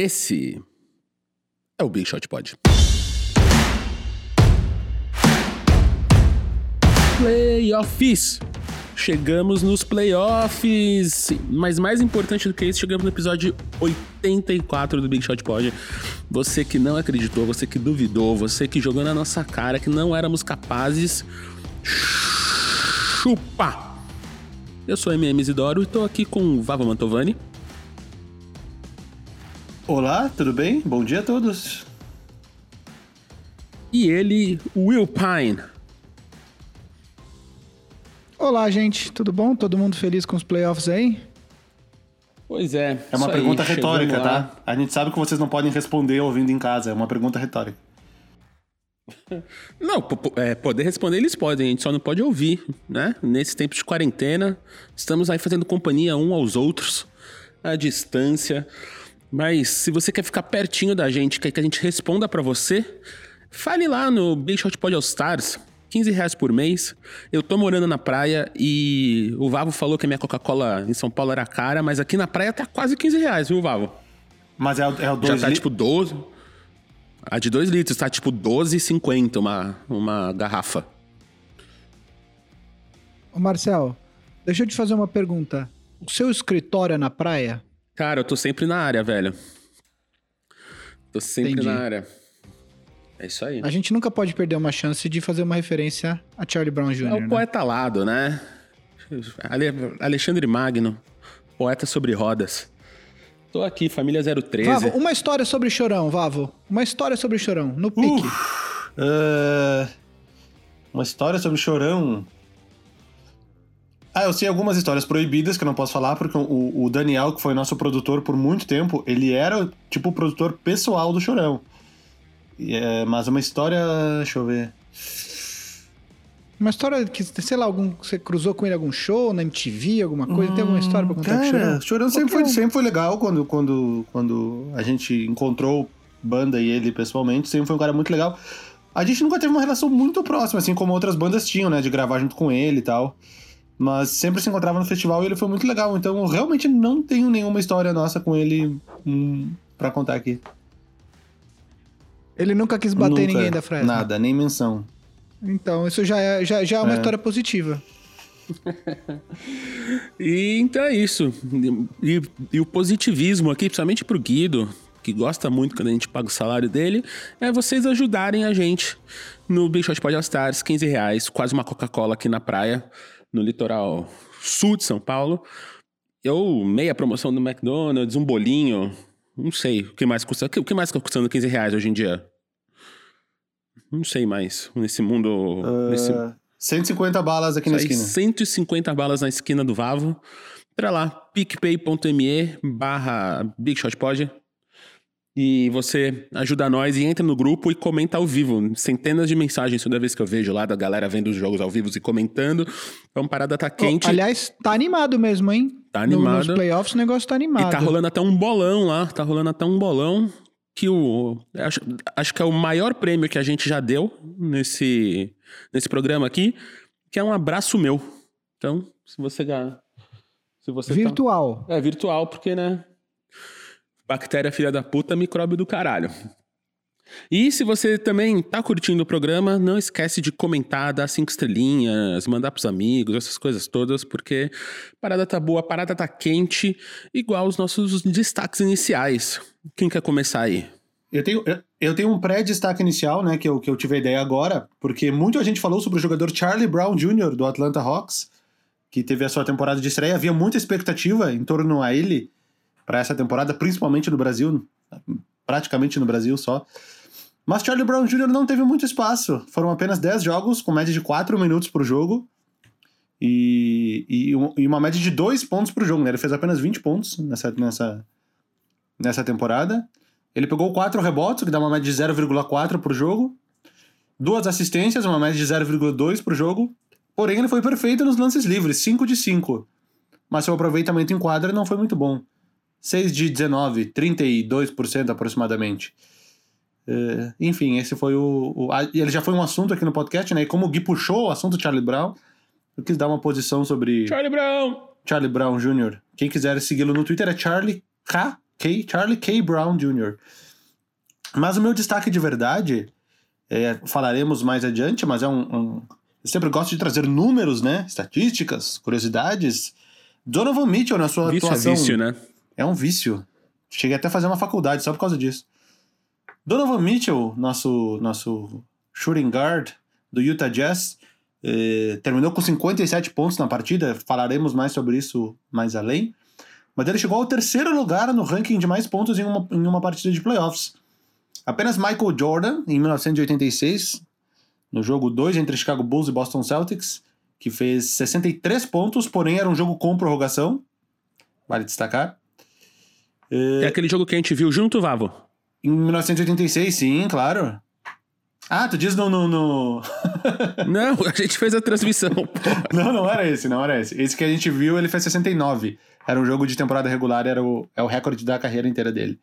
Esse é o Big Shot Pod. Playoffs. Chegamos nos playoffs. Mas mais importante do que isso, chegamos no episódio 84 do Big Shot Pod. Você que não acreditou, você que duvidou, você que jogou na nossa cara que não éramos capazes. Chupa! Eu sou MM Isidoro e tô aqui com Vava Mantovani. Olá, tudo bem? Bom dia a todos. E ele, Will Pine. Olá, gente, tudo bom? Todo mundo feliz com os playoffs aí? Pois é. É uma pergunta aí, retórica, tá? A gente sabe que vocês não podem responder ouvindo em casa, é uma pergunta retórica. Não, é, poder responder eles podem, a gente só não pode ouvir, né? Nesse tempo de quarentena, estamos aí fazendo companhia um aos outros, à distância. Mas se você quer ficar pertinho da gente, quer que a gente responda pra você, fale lá no Big Shot Pod All Stars, 15 reais por mês. Eu tô morando na praia e o Vavo falou que a minha Coca-Cola em São Paulo era cara, mas aqui na praia tá quase 15 reais, viu, Vavo? Mas é o, é o Já dois tá li- tipo 12. A de 2 litros tá tipo 12,50 uma, uma garrafa. Ô Marcel, deixa eu te fazer uma pergunta. O seu escritório é na praia? Cara, eu tô sempre na área, velho. Tô sempre Entendi. na área. É isso aí. A gente nunca pode perder uma chance de fazer uma referência a Charlie Brown Jr., É o né? poeta alado, né? Ale- Alexandre Magno, poeta sobre rodas. Tô aqui, família 013. Vavo, uma história sobre Chorão, Vavo. Uma história sobre Chorão, no pique. Ah, uma história sobre Chorão. Ah, eu sei algumas histórias proibidas que eu não posso falar, porque o, o Daniel, que foi nosso produtor por muito tempo, ele era tipo o produtor pessoal do Chorão. E, é, mas uma história. Deixa eu ver. Uma história que, sei lá, algum, você cruzou com ele em algum show, na MTV, alguma coisa? Tem alguma história pra contar com o Cara, Chorão? Chorão sempre foi, um. sempre foi legal quando, quando, quando a gente encontrou banda e ele pessoalmente. Sempre foi um cara muito legal. A gente nunca teve uma relação muito próxima, assim como outras bandas tinham, né? De gravar junto com ele e tal. Mas sempre se encontrava no festival e ele foi muito legal. Então eu realmente não tenho nenhuma história nossa com ele hum, pra contar aqui. Ele nunca quis bater Nunca, ninguém da Fresno. Nada, nem menção. Então, isso já é, já, já é uma É. história positiva. E então é isso. E, e o positivismo aqui, principalmente pro Guido, que gosta muito quando a gente paga o salário dele, é vocês ajudarem a gente no Big Shot Pod All Stars, 15 reais, quase uma Coca-Cola aqui na praia, no litoral sul de São Paulo. Eu, meia promoção do McDonald's, um bolinho, não sei o que mais custa. O que mais tá custando 15 reais hoje em dia? Não sei mais. Nesse mundo. nesse, Ah, 150 balas aqui na isso aí, esquina. 150 balas na esquina do Vavo. Entra lá, picpay.me barra BigShotPod. E você ajuda nós e entra no grupo e comenta ao vivo. Centenas de mensagens toda vez que eu vejo lá da galera vendo os jogos ao vivo e comentando. Então, a parada tá quente. Ô, aliás, tá animado mesmo, hein? Tá No- animado. nos playoffs o negócio tá animado. E tá rolando até um bolão lá, tá rolando até um bolão que o acho, acho que é o maior prêmio que a gente já deu nesse nesse programa aqui, que é um abraço meu. Então, se você ga- se você tá- Virtual. é virtual porque, né? Bactéria filha da puta, micróbio do caralho. E se você também tá curtindo o programa, não esquece de comentar, dar cinco estrelinhas, mandar pros amigos, essas coisas todas, porque parada tá boa, parada tá quente, igual os nossos destaques iniciais. Quem quer começar aí? Eu tenho, eu tenho um pré-destaque inicial, né, que eu, que eu tive a ideia agora, porque muita gente falou sobre o jogador Charlie Brown Jr. do Atlanta Hawks, que teve a sua temporada de estreia. Havia muita expectativa em torno a ele para essa temporada, principalmente no Brasil, praticamente no Brasil só. Mas Charlie Brown Jr. não teve muito espaço. Foram apenas 10 jogos, com média de 4 minutos por jogo. E, e, e uma média de 2 pontos por jogo, né? Ele fez apenas 20 pontos nessa, nessa, nessa temporada. Ele pegou 4 rebotes, que dá uma média de 0,4 por jogo. Duas assistências, uma média de 0,2 por jogo. Porém, ele foi perfeito nos lances livres, 5 de 5. Mas seu aproveitamento em quadra não foi muito bom. 6 de 19, 32% aproximadamente. Eh, enfim, esse foi o, o- a- Ele já foi um assunto aqui no podcast, né? E como o Gui puxou o assunto Charlie Brown, eu quis dar uma posição sobre Charlie Brown! Charlie Brown Jr. Quem quiser segui-lo no Twitter é Charlie K K, Charlie K. Brown Jr. Mas o meu destaque de verdade, é, falaremos mais adiante, mas é um, um, Eu sempre gosto de trazer números, né? Estatísticas, curiosidades. Donovan Mitchell na sua vício atuação. É vício, né? É um vício. Cheguei até a fazer uma faculdade só por causa disso. Donovan Mitchell, nosso, nosso shooting guard do Utah Jazz, eh, terminou com 57 pontos na partida. Falaremos mais sobre isso mais além. Mas ele chegou ao terceiro lugar no ranking de mais pontos em uma, em uma partida de playoffs. Apenas Michael Jordan, em 1986, no jogo 2 entre Chicago Bulls e Boston Celtics, que fez 63 pontos, porém era um jogo com prorrogação. Vale destacar. É aquele jogo que a gente viu junto, Vavo? Em 1986, sim, claro. Ah, tu diz no. no, no... não, a gente fez a transmissão. não, não era esse, não era esse. Esse que a gente viu, ele fez 69. Era um jogo de temporada regular, era o, é o recorde da carreira inteira dele.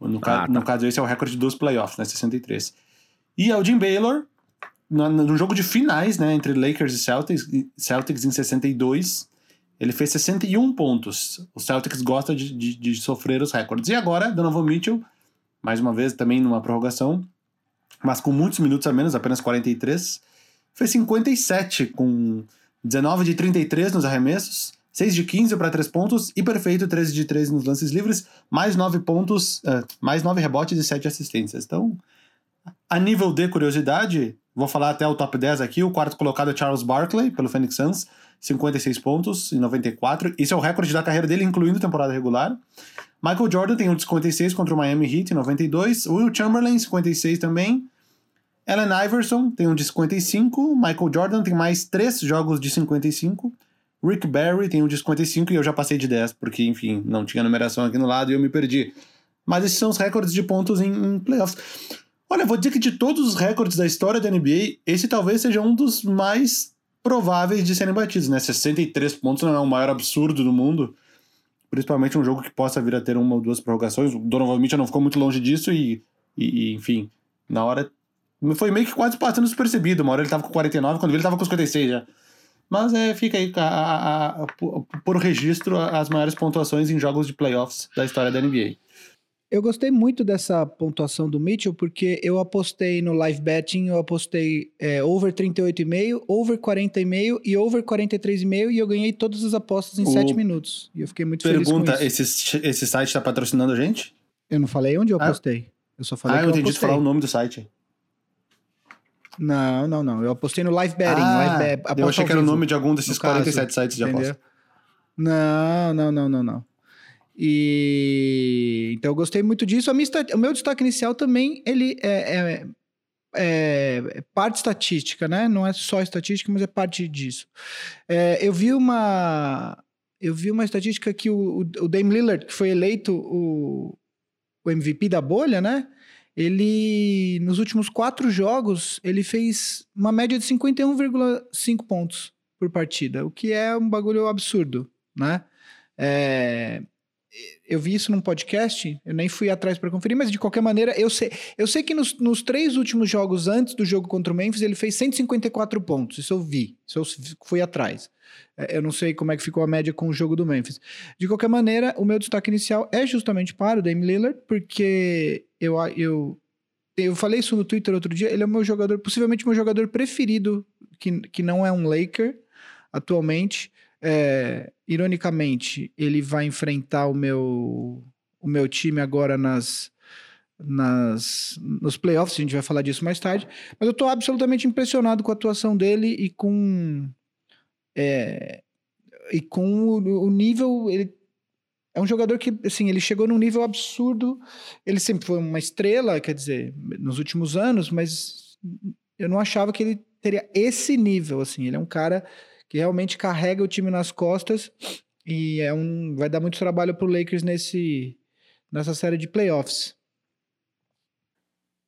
No, ah, ca... tá. no caso, esse é o recorde dos playoffs, né? 63. E o Jim Baylor, no, no jogo de finais, né? Entre Lakers e Celtics, Celtics em 62. Ele fez 61 pontos. O Celtics gosta de, de, de sofrer os recordes. E agora, Donovan Mitchell, mais uma vez, também numa prorrogação, mas com muitos minutos a menos, apenas 43, fez 57, com 19 de 33 nos arremessos, 6 de 15 para 3 pontos e perfeito 13 de 13 nos lances livres, mais 9 pontos, uh, mais 9 rebotes e 7 assistências. Então, a nível de curiosidade, vou falar até o top 10 aqui, o quarto colocado é Charles Barkley, pelo Phoenix Suns, 56 pontos em 94. Esse é o recorde da carreira dele, incluindo temporada regular. Michael Jordan tem um de 56 contra o Miami Heat em 92. Will Chamberlain, 56 também. Allen Iverson tem um de 55. Michael Jordan tem mais 3 jogos de 55. Rick Barry tem um de 55 e eu já passei de 10, porque, enfim, não tinha numeração aqui no lado e eu me perdi. Mas esses são os recordes de pontos em, em playoffs. Olha, vou dizer que de todos os recordes da história da NBA, esse talvez seja um dos mais prováveis de serem batidos, né? 63 pontos não é o maior absurdo do mundo, principalmente um jogo que possa vir a ter uma ou duas prorrogações. O Donovan Mitchell não ficou muito longe disso e, e, enfim, na hora foi meio que quase passando despercebido. Uma hora ele tava com 49, quando ele tava com 56 já. Mas é, fica aí a, a, a, por registro as maiores pontuações em jogos de playoffs da história da NBA. Eu gostei muito dessa pontuação do Mitchell, porque eu apostei no live betting, eu apostei é, over 38,5, over 40,5 e over 43,5 e eu ganhei todas as apostas em o... 7 minutos. E eu fiquei muito Pergunta, feliz com isso. Esse, esse site está patrocinando a gente? Eu não falei onde eu ah. apostei. Eu só falei ah, que eu, eu entendi falar o nome do site. Não, não, não. Eu apostei no live betting. Ah, live bet, eu achei que era o nome de algum desses 47 caso, sites de aposta. Não, não, não, não, não. E então eu gostei muito disso. Minha, o meu destaque inicial também ele é, é, é, é, parte estatística, né? Não é só estatística, mas é parte disso. É, eu vi uma eu vi uma estatística que o, o Dame Lillard, que foi eleito o, o MVP da bolha, né? Ele, nos últimos quatro jogos, ele fez uma média de 51,5 pontos por partida, o que é um bagulho absurdo, né? É, eu vi isso num podcast, eu nem fui atrás para conferir, mas de qualquer maneira, eu sei, eu sei que nos, nos, três últimos jogos antes do jogo contra o Memphis, ele fez 154 pontos. Isso eu vi, isso eu fui atrás. É, eu não sei como é que ficou a média com o jogo do Memphis. De qualquer maneira, o meu destaque inicial é justamente para o Dame Lillard, porque eu, eu, eu falei isso no Twitter outro dia, ele é o meu jogador, possivelmente meu jogador preferido, que, que não é um Laker atualmente. É, ironicamente, ele vai enfrentar o meu, o meu time agora nas, nas, nos playoffs, a gente vai falar disso mais tarde. Mas eu estou absolutamente impressionado com a atuação dele e com. É, e com o, o, nível. Ele é um jogador que, assim, ele chegou num nível absurdo. Ele sempre foi uma estrela, quer dizer, nos últimos anos, mas eu não achava que ele teria esse nível, assim. Ele é um cara que realmente carrega o time nas costas e é um, vai dar muito trabalho para o Lakers nesse, nessa série de playoffs.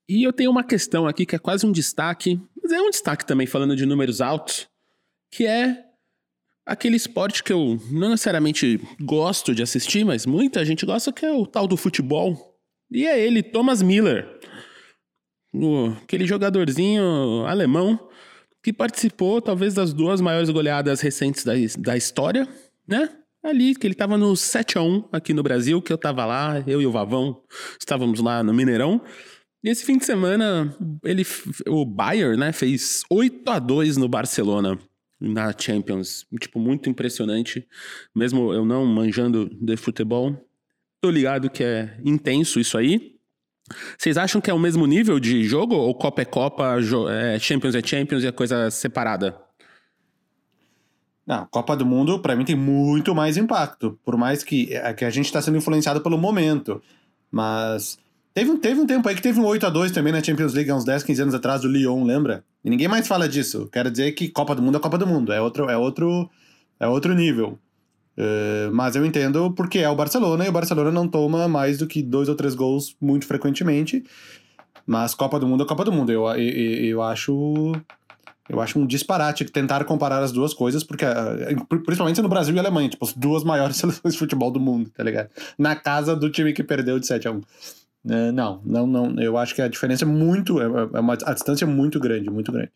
E eu tenho uma questão aqui que é quase um destaque, mas é um destaque também falando de números altos, que é aquele esporte que eu não necessariamente gosto de assistir, mas muita gente gosta, que é o tal do futebol. E é ele, Thomas Miller. Aquele jogadorzinho alemão que participou talvez das duas maiores goleadas recentes da, da história, né? ali, que ele tava no 7 a 1 aqui no Brasil, que eu tava lá, eu e o Vavão estávamos lá no Mineirão. E esse fim de semana, ele, o Bayern, né, fez 8 a 2 no Barcelona na Champions. Tipo, muito impressionante. Mesmo eu não manjando de futebol, tô ligado que é intenso isso aí. Vocês acham que é o mesmo nível de jogo? Ou Copa é Copa, é Champions é Champions e é coisa separada? Não, Copa do Mundo, para mim, tem muito mais impacto. Por mais que, é, que a gente está sendo influenciado pelo momento. Mas teve, teve um tempo aí que teve um 8 a 2 também na Champions League, há uns 10, 15 anos atrás, do Lyon, lembra? E ninguém mais fala disso. Quero dizer que Copa do Mundo é Copa do Mundo. É outro, é outro, é outro nível. Uh, mas eu entendo porque é o Barcelona e o Barcelona não toma mais do que dois ou três gols muito frequentemente. Mas Copa do Mundo é Copa do Mundo. Eu, eu, eu acho eu acho um disparate tentar comparar as duas coisas, porque eh, principalmente no Brasil e Alemanha, tipo, as duas maiores seleções de futebol do mundo, tá ligado? Na casa do time que perdeu de 7 a 1 é, Não, não, não. Eu acho que a diferença é muito. É, é uma, a distância é muito grande, muito grande.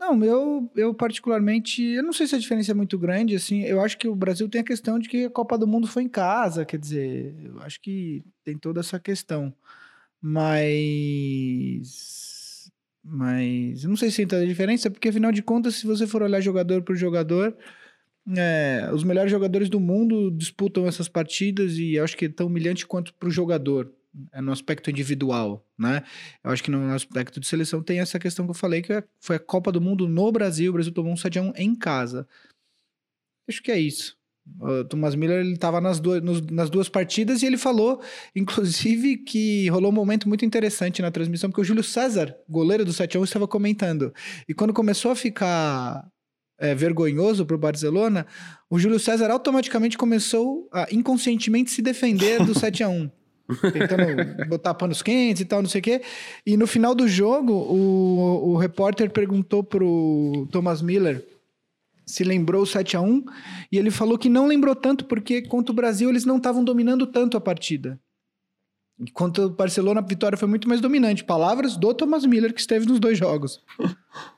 Não, eu, eu particularmente, eu não sei se a diferença é muito grande, assim, eu acho que o Brasil tem a questão de que a Copa do Mundo foi em casa, quer dizer, eu acho que tem toda essa questão, mas mas eu não sei se tem a diferença, porque afinal de contas, se você for olhar jogador por jogador, é, os melhores jogadores do mundo disputam essas partidas e acho que é tão humilhante quanto para o jogador, é no aspecto individual, né? Eu acho que no aspecto de seleção tem essa questão que eu falei, que é, foi a Copa do Mundo no Brasil, o Brasil tomou um 7x1 em casa. Acho que é isso. O Thomas Miller ele estava nas, duas, nas duas partidas e ele falou, inclusive, que rolou um momento muito interessante na transmissão, porque o Júlio César, goleiro do 7 1 estava comentando. E quando começou a ficar é, vergonhoso para o Barcelona, o Júlio César automaticamente começou a inconscientemente se defender do 7 a 1 Tentando botar panos quentes e tal, não sei o quê. E no final do jogo, o, o repórter perguntou pro Thomas Miller se lembrou 7 a 1 e ele falou que não lembrou tanto porque contra o Brasil eles não estavam dominando tanto a partida. Enquanto o Barcelona, a vitória foi muito mais dominante. Palavras do Thomas Miller, que esteve nos dois jogos.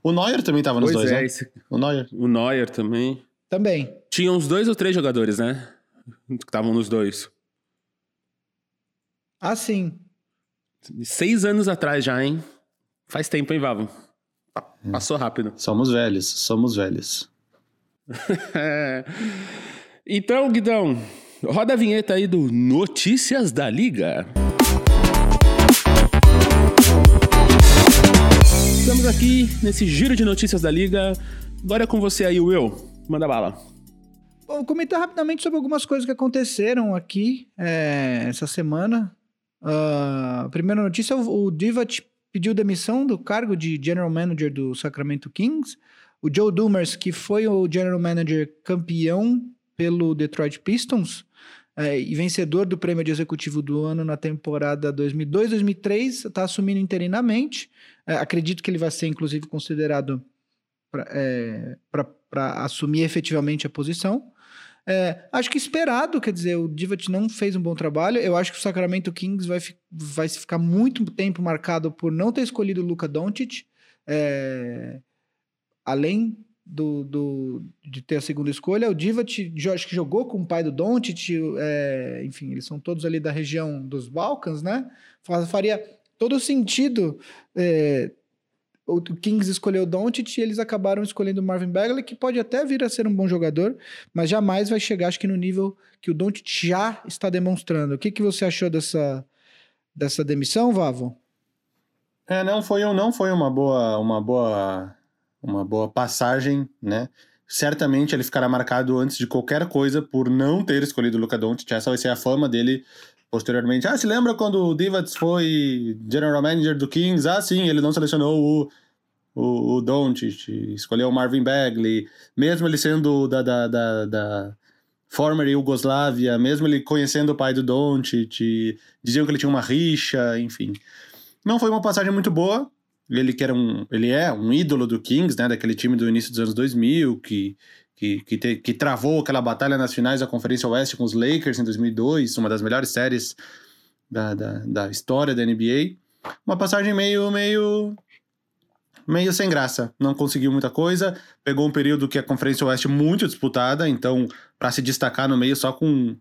O Neuer também estava nos dois, é, né? Esse... O Neuer. O Neuer também. Também. Tinha uns dois ou três jogadores, né? Que estavam nos dois. Ah, sim. Seis anos atrás já, hein? Faz tempo, hein, Vavo? Passou rápido. Somos velhos, somos velhos. então, Guidão, roda a vinheta aí do Notícias da Liga. Estamos aqui nesse giro de notícias da Liga. Agora é com você aí, Will. Manda bala. Bom, vou comentar rapidamente sobre algumas coisas que aconteceram aqui é, essa semana. Uh, primeira notícia, o Divat pediu demissão do cargo de General Manager do Sacramento Kings. O Joe Dumers, que foi o General Manager campeão pelo Detroit Pistons é, e vencedor do prêmio de executivo do ano na temporada 2002-2003, está assumindo interinamente. É, acredito que ele vai ser, inclusive, considerado para é, assumir efetivamente a posição. É, acho que esperado, quer dizer, o Divat não fez um bom trabalho. Eu acho que o Sacramento Kings vai, vai ficar muito tempo marcado por não ter escolhido o Luka Doncic. É, além do, do, de ter a segunda escolha, o Divat acho que jogou com o pai do Doncic, é, enfim, eles são todos ali da região dos Balcãs, né? Faria todo sentido é, o Kings escolheu Doncic e eles acabaram escolhendo o Marvin Bagley, que pode até vir a ser um bom jogador, mas jamais vai chegar, acho que no nível que o Doncic já está demonstrando. O que, que você achou dessa, dessa demissão, Vavo? É, não foi, não foi uma boa, uma boa, uma boa passagem, né? Certamente ele ficará marcado antes de qualquer coisa por não ter escolhido o Luka Doncic. Essa vai ser a fama dele posteriormente. Ah, se lembra quando o Divac foi general manager do Kings? Ah, sim, ele não selecionou o, o, o Doncic, escolheu o Marvin Bagley, mesmo ele sendo da, da, da, da former Yugoslávia, mesmo ele conhecendo o pai do Doncic, diziam que ele tinha uma rixa, enfim. Não foi uma passagem muito boa. Ele que era um, ele é um ídolo do Kings, né, daquele time do início dos anos 2000 que que, que, te, que travou aquela batalha nas finais da Conferência Oeste com os Lakers em 2002, uma das melhores séries da, da, da história da NBA. Uma passagem meio, meio, meio sem graça. Não conseguiu muita coisa. Pegou um período que a Conferência Oeste muito disputada, então, para se destacar no meio só com.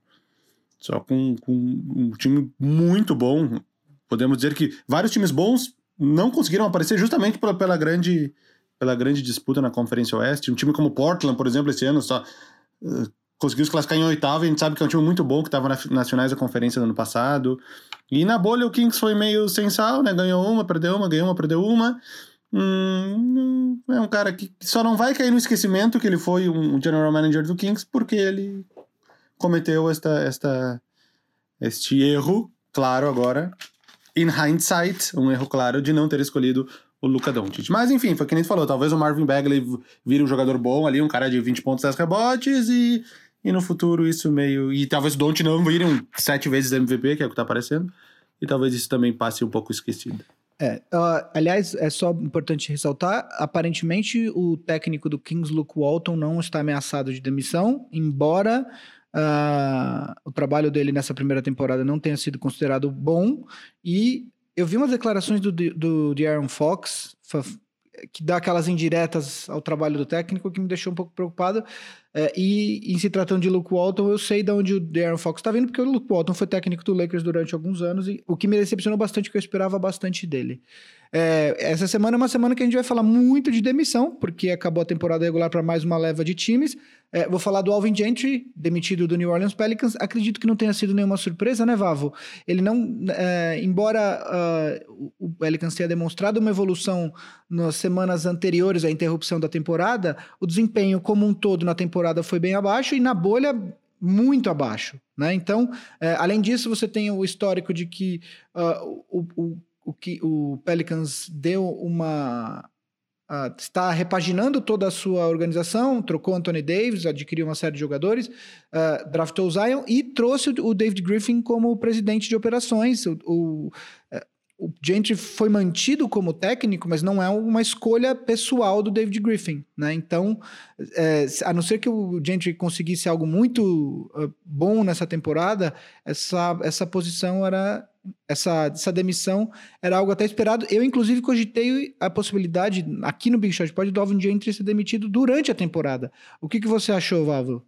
Só com, com um time muito bom. Podemos dizer que vários times bons não conseguiram aparecer justamente pela, pela grande pela grande disputa na Conferência Oeste. Um time como Portland, por exemplo, esse ano só uh, conseguiu se classificar em oitavo. E a gente sabe que é um time muito bom que estava nas finais da conferência no ano passado. E na bolha o Kings foi meio sem sal, né? Ganhou uma, perdeu uma, ganhou uma, perdeu uma. Hum, é um cara que só não vai cair no esquecimento que ele foi um general manager do Kings porque ele cometeu esta, esta, este erro, claro, agora, in hindsight, um erro claro de não ter escolhido o Luca Doncic. Mas enfim, foi que nem tu falou, talvez o Marvin Bagley vire um jogador bom ali, um cara de 20 pontos, 10 rebotes e, e no futuro isso meio... E talvez o Doncic não vire um sete vezes MVP, que é o que tá aparecendo, e talvez isso também passe um pouco esquecido. É, uh, aliás, é só importante ressaltar, aparentemente o técnico do Kings, Luke Walton, não está ameaçado de demissão, embora uh, o trabalho dele nessa primeira temporada não tenha sido considerado bom, e eu vi umas declarações do, do Aaron Fox, que dá aquelas indiretas ao trabalho do técnico, que me deixou um pouco preocupado. É, e em se tratando de Luke Walton, eu sei de onde o Darren Fox está vindo, porque o Luke Walton foi técnico do Lakers durante alguns anos, e o que me decepcionou bastante, que eu esperava bastante dele. É, essa semana é uma semana que a gente vai falar muito de demissão, porque acabou a temporada regular para mais uma leva de times. É, vou falar do Alvin Gentry, demitido do New Orleans Pelicans. Acredito que não tenha sido nenhuma surpresa, né, Vavo? Ele não, é, embora uh, o Pelicans tenha demonstrado uma evolução nas semanas anteriores à interrupção da temporada, o desempenho como um todo na temporada foi bem abaixo e na bolha muito abaixo, né? Então, é, além disso, você tem o histórico de que uh, o, o o que o Pelicans deu uma Uh, está repaginando toda a sua organização, trocou Anthony Davis, adquiriu uma série de jogadores, uh, draftou o Zion e trouxe o David Griffin como presidente de operações. O, o, uh, o Gentry foi mantido como técnico, mas não é uma escolha pessoal do David Griffin, né? Então, é, a não ser que o Gentry conseguisse algo muito bom nessa temporada, essa, essa posição era essa, essa demissão era algo até esperado. Eu, inclusive, cogitei a possibilidade, aqui no Big Shot Pod, do Alvin Gentry ser demitido durante a temporada. O que, que você achou, Vavo?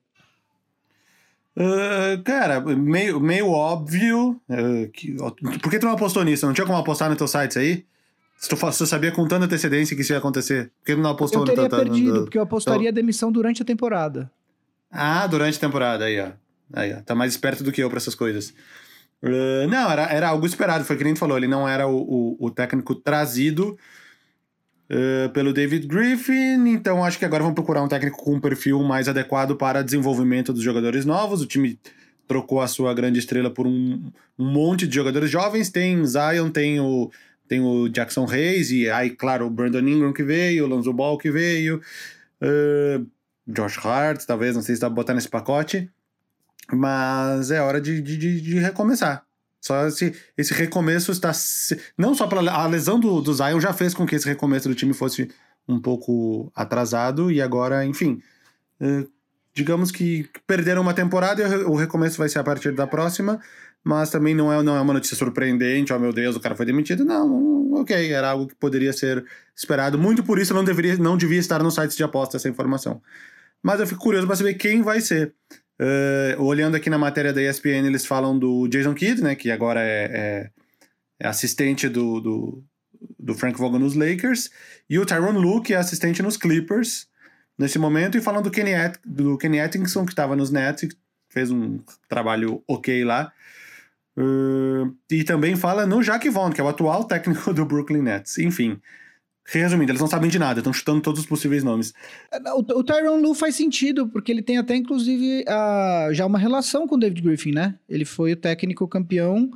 Uh, cara, meio, meio óbvio. Uh, que, por que tu não apostou nisso? Não tinha como apostar no teu site aí? Se tu, se tu sabia com tanta antecedência que isso ia acontecer, por que tu não apostou eu teria no teu, perdido, no, porque eu apostaria a demissão durante a temporada. Ah, durante a temporada, aí, ó. Aí, ó. Tá mais esperto do que eu para essas coisas. Uh, não, era, era algo esperado, foi que nem falou, ele não era o, o, o técnico trazido uh, pelo David Griffin, então acho que agora vão procurar um técnico com um perfil mais adequado para desenvolvimento dos jogadores novos. O time trocou a sua grande estrela por um, um monte de jogadores jovens, tem Zion, tem o, tem o Jackson Hayes, e aí, claro, o Brandon Ingram que veio, o Lonzo Ball que veio, uh, Josh Hart, talvez, não sei se dá pra botar nesse pacote. Mas é hora de, de, de recomeçar. Só esse, esse recomeço está. Não só a lesão do, do Zion já fez com que esse recomeço do time fosse um pouco atrasado e agora, enfim. Eh, digamos que perderam uma temporada e o recomeço vai ser a partir da próxima, mas também não é, não é uma notícia surpreendente, oh meu Deus, o cara foi demitido. Não, ok, era algo que poderia ser esperado. Muito por isso não deveria, não devia estar no site de aposta essa informação. Mas eu fico curioso para saber quem vai ser. Uh, olhando aqui na matéria da ESPN, eles falam do Jason Kidd, né, que agora é, é, é assistente do, do, do, Frank Vogel nos Lakers, e o Tyron Lue, que é assistente nos Clippers nesse momento, e falam do Kenny, At do Kenny Atkinson, que estava nos Nets e fez um trabalho ok lá. Uh, e também fala no Jack Vaughn, que é o atual técnico do Brooklyn Nets. Enfim, Resumindo, eles não sabem de nada, estão chutando todos os possíveis nomes. É, o, o Tyron Lu faz sentido, porque ele tem até, inclusive, a, já uma relação com o David Griffin, né? Ele foi o técnico campeão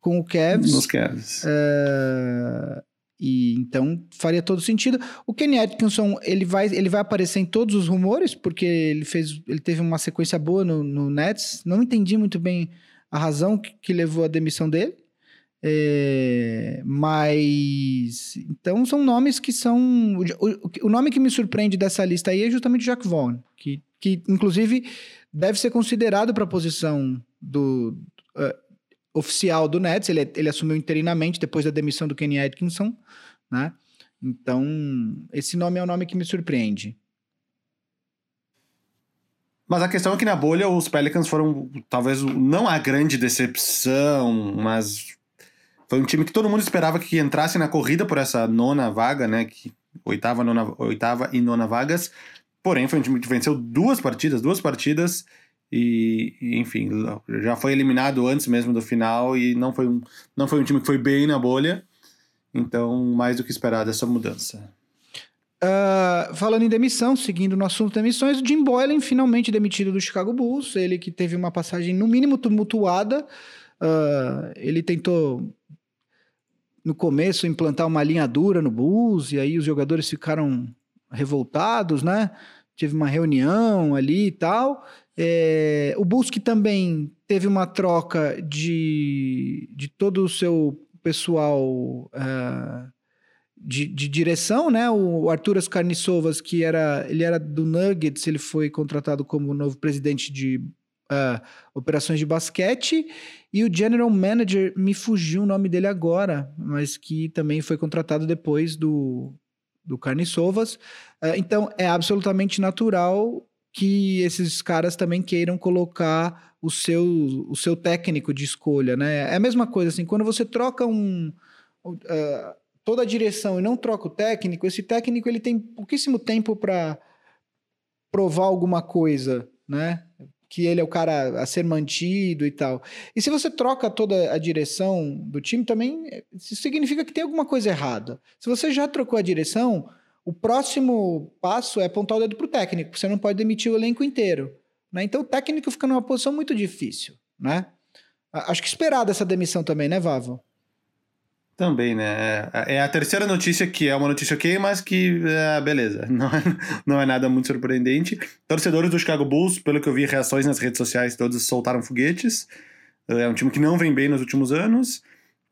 com o Cavs. Nos Cavs. É, e então faria todo sentido. O Kenny Atkinson, ele vai, ele vai aparecer em todos os rumores, porque ele fez. Ele teve uma sequência boa no, no Nets. Não entendi muito bem a razão que, que levou à demissão dele. É, mas então são nomes que são o, o, nome que me surpreende dessa lista aí é justamente Jack Vaughn, que, que inclusive deve ser considerado para a posição do uh, oficial do Nets. Ele, ele assumiu interinamente depois da demissão do Kenny Atkinson, né? Então, esse nome é o nome que me surpreende. Mas a questão é que na bolha os Pelicans foram talvez não a grande decepção, mas foi um time que todo mundo esperava que entrasse na corrida por essa nona vaga, né? Que oitava, nona, oitava e nona vagas. Porém, foi um time que venceu duas partidas, duas partidas e, enfim, já foi eliminado antes mesmo do final e não foi um, não foi um time que foi bem na bolha. Então, mais do que esperado essa mudança. Uh, falando em demissão, seguindo no assunto de demissões, o Jim Boylan finalmente demitido do Chicago Bulls. Ele que teve uma passagem no mínimo tumultuada. Uh, ele tentou no começo implantar uma linha dura no Bulls e aí os jogadores ficaram revoltados, né? Tive uma reunião ali e tal. É, o Bulls que também teve uma troca de, de todo o seu pessoal uh, de, de, direção, né? O Arthur Carniçovas, que era, ele era do Nuggets, ele foi contratado como novo presidente de uh, operações de basquete. E o general manager, me fugiu o nome dele agora, mas que também foi contratado depois do, do Carniçovas. Uh, então, é absolutamente natural que esses caras também queiram colocar o seu, o seu técnico de escolha, né? É a mesma coisa, assim, quando você troca um... Uh, toda a direção e não troca o técnico, esse técnico ele tem pouquíssimo tempo para provar alguma coisa, né? Que ele é o cara a ser mantido e tal. E se você troca toda a direção do time, também isso significa que tem alguma coisa errada. Se você já trocou a direção, o próximo passo é apontar o dedo para o técnico. Você não pode demitir o elenco inteiro. Né? Então o técnico fica numa posição muito difícil. Né? Acho que esperada essa demissão também, né, Vavo? Também, né? É, é a terceira notícia que é uma notícia ok, mas que, é, beleza, não é, não é nada muito surpreendente. Torcedores do Chicago Bulls, pelo que eu vi, reações nas redes sociais, todos soltaram foguetes. É um time que não vem bem nos últimos anos.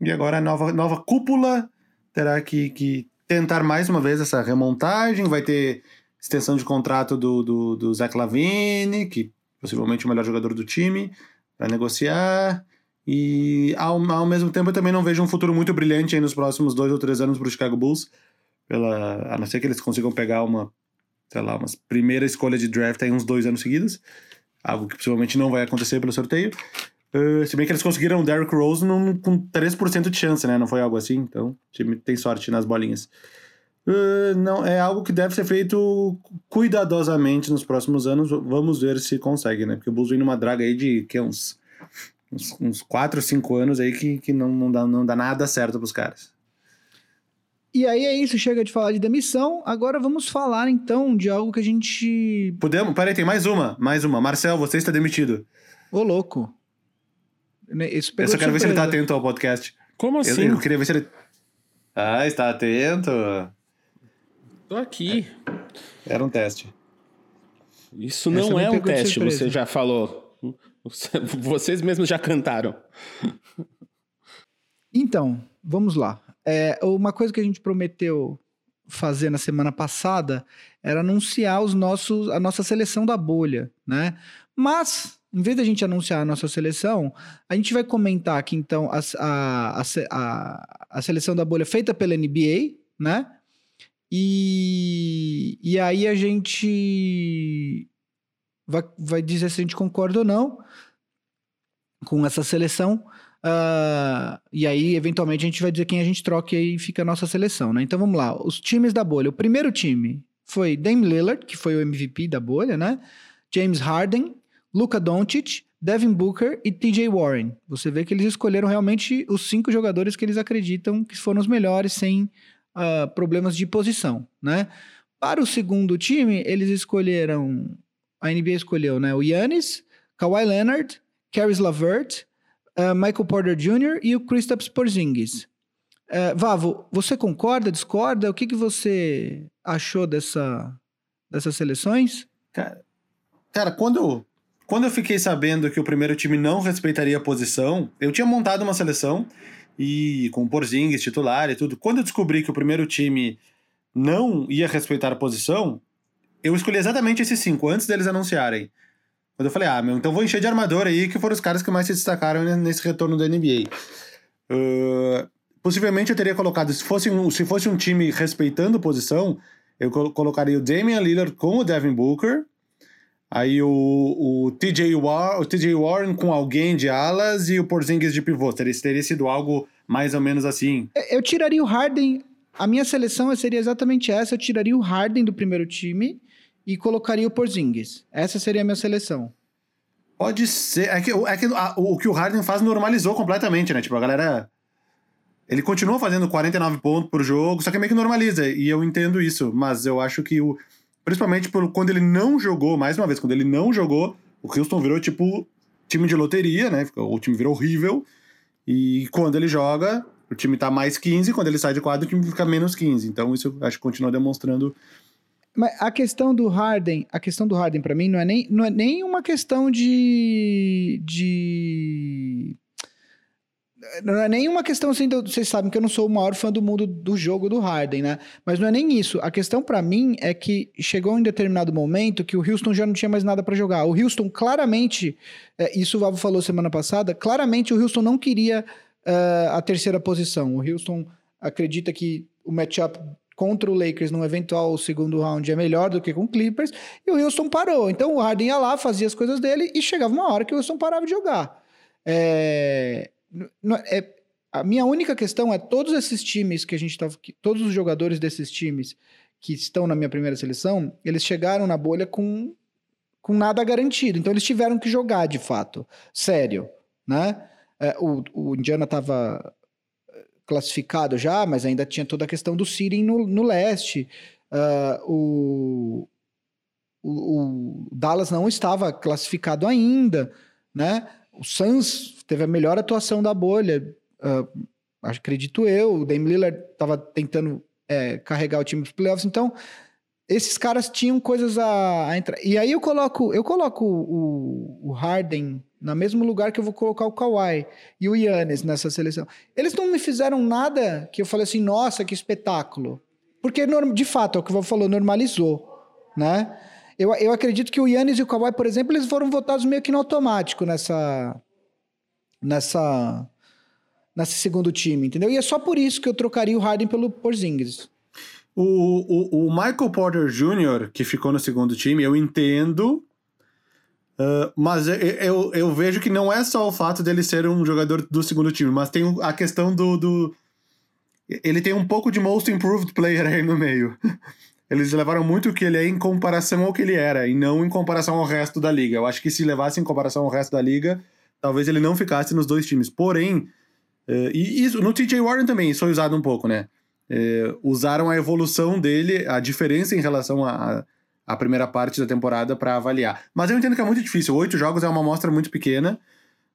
E agora a nova, nova cúpula terá que, que tentar mais uma vez essa remontagem, vai ter extensão de contrato do, do, do Zach Lavine, que possivelmente é o melhor jogador do time, para negociar. E ao, ao mesmo tempo eu também não vejo um futuro muito brilhante aí nos próximos dois ou três anos para o Chicago Bulls, pela, a não ser que eles consigam pegar uma, sei lá, uma primeira escolha de draft aí uns dois anos seguidos, algo que possivelmente não vai acontecer pelo sorteio. Uh, se bem que eles conseguiram o Derrick Rose num, com 3% de chance, né? Não foi algo assim, então o time tem sorte nas bolinhas. Uh, não, é algo que deve ser feito cuidadosamente nos próximos anos. Vamos ver se consegue, né? Porque o Bulls vem numa draga aí de que, uns, uns, uns 4, 5 anos aí que, que não, não, dá, não dá nada certo pros caras. E aí é isso, chega de falar de demissão. Agora vamos falar então de algo que a gente. Podemos? Peraí, tem mais uma, mais uma. Marcel, você está demitido. Ô, louco. Isso eu só quero ver se ele tá atento ao podcast. Como assim? Eu, eu, queria ver se ele. Ah, está atento. Tô aqui. Era um teste. Isso não é um teste, você já falou. Vocês mesmos já cantaram. Então, vamos lá. É, uma coisa que a gente prometeu fazer na semana passada era anunciar os nossos, a nossa seleção da bolha, né? Mas em vez da gente anunciar a nossa seleção, a gente vai comentar aqui então a, a, a, a seleção da bolha feita pela NBA, né? E, e aí a gente vai, vai dizer se a gente concorda ou não com essa seleção. Uh, e aí, eventualmente, a gente vai dizer quem a gente troca e aí fica a nossa seleção, né? Então vamos lá. Os times da bolha. O primeiro time foi Dame Lillard, que foi o MVP da bolha, né? James Harden, Luka Doncic, Devin Booker e TJ Warren. Você vê que eles escolheram realmente os cinco jogadores que eles acreditam que foram os melhores sem uh, problemas de posição, né? Para o segundo time, eles escolheram, a NBA escolheu, né? O Yannis, Kawhi Leonard, Caris LaVert, uh, Michael Porter Jr. e o Kristaps Porzingis. Uh, Vavo, você concorda, discorda? O que, que você achou dessa, dessas seleções? Cara, cara quando eu quando eu fiquei sabendo que o primeiro time não respeitaria a posição, eu tinha montado uma seleção e com Porzingis titular e tudo. Quando eu descobri que o primeiro time não ia respeitar a posição, eu escolhi exatamente esses cinco antes deles anunciarem. Quando eu falei, ah, meu, então vou encher de armador aí, que foram os caras que mais se destacaram nesse retorno da NBA. Uh, possivelmente eu teria colocado, se fosse um, se fosse um time respeitando posição, eu colocaria o Damian Lillard com o Devin Booker, aí o, o, TJ, War, o TJ Warren com alguém de alas e o Porzingis de pivô. Teria, teria sido algo mais ou menos assim. Eu tiraria o Harden, a minha seleção seria exatamente essa, eu tiraria o Harden do primeiro time e colocaria o Porzingis. Essa seria a minha seleção. Pode ser. É que, é que a, o, que o Harden faz normalizou completamente, né? Tipo, a galera. Ele continua fazendo 49 pontos por jogo, só que meio que normaliza. E eu entendo isso, mas eu acho que o. Principalmente por, quando ele não jogou, mais uma vez, quando ele não jogou, o Houston virou tipo time de loteria, né? O time virou horrível. E quando ele joga, o time tá mais 15, quando ele sai de quadro, o time fica menos 15. Então isso acho que continua demonstrando mas a questão do Harden, a questão do Harden para mim não é nem, não é nem uma questão de, de não é nem uma questão assim, vocês sabem que eu não sou o maior fã do mundo do jogo do Harden, né? Mas não é nem isso. A questão para mim é que chegou em determinado momento que o Houston já não tinha mais nada para jogar. O Houston claramente, é, isso o Vavo falou semana passada, claramente o Houston não queria uh, a terceira posição. O Houston acredita que o matchup contra o Lakers num eventual segundo round é melhor do que com o Clippers, e o Houston parou. Então o Harden ia lá, fazia as coisas dele e chegava uma hora que o Houston parava de jogar. É, é, a minha única questão é todos esses times que a gente estava, todos os jogadores desses times que estão na minha primeira seleção, eles chegaram na bolha com, com nada garantido. Então eles tiveram que jogar de fato, sério, né? É, o, o Indiana estava classificado já, mas ainda tinha toda a questão do seeding no, no leste. Uh, o, o, o, Dallas não estava classificado ainda, né? O Suns teve a melhor atuação da bolha, uh, acredito eu. O Dame Lillard estava tentando é, carregar o time para playoffs, então esses caras tinham coisas a, a, entrar. E aí eu coloco, eu coloco o, o Harden no mesmo lugar que eu vou colocar o Kawhi e o Yannis nessa seleção. Eles não me fizeram nada que eu falei assim, nossa, que espetáculo. Porque, de fato, é o que o falou, normalizou, né? Eu, eu acredito que o Yannis e o Kawhi, por exemplo, eles foram votados meio que no automático nessa... Nessa... Nesse segundo time, entendeu? E é só por isso que eu trocaria o Harden pelo Porzingis. O, o, o Michael Porter Jr., que ficou no segundo time, eu entendo Uh, mas eu, eu, eu, vejo que não é só o fato dele ser um jogador do segundo time, mas tem a questão do. do... Ele tem um pouco de most improved player aí no meio. Eles levaram muito o que ele é em comparação ao que ele era, e não em comparação ao resto da liga. Eu acho que se levasse em comparação ao resto da liga, talvez ele não ficasse nos dois times. Porém, uh, e isso, no TJ Warren também, isso foi usado um pouco, né? Uh, usaram a evolução dele, a diferença em relação a, a primeira parte da temporada para avaliar. Mas eu entendo que é muito difícil. Oito jogos é uma amostra muito pequena.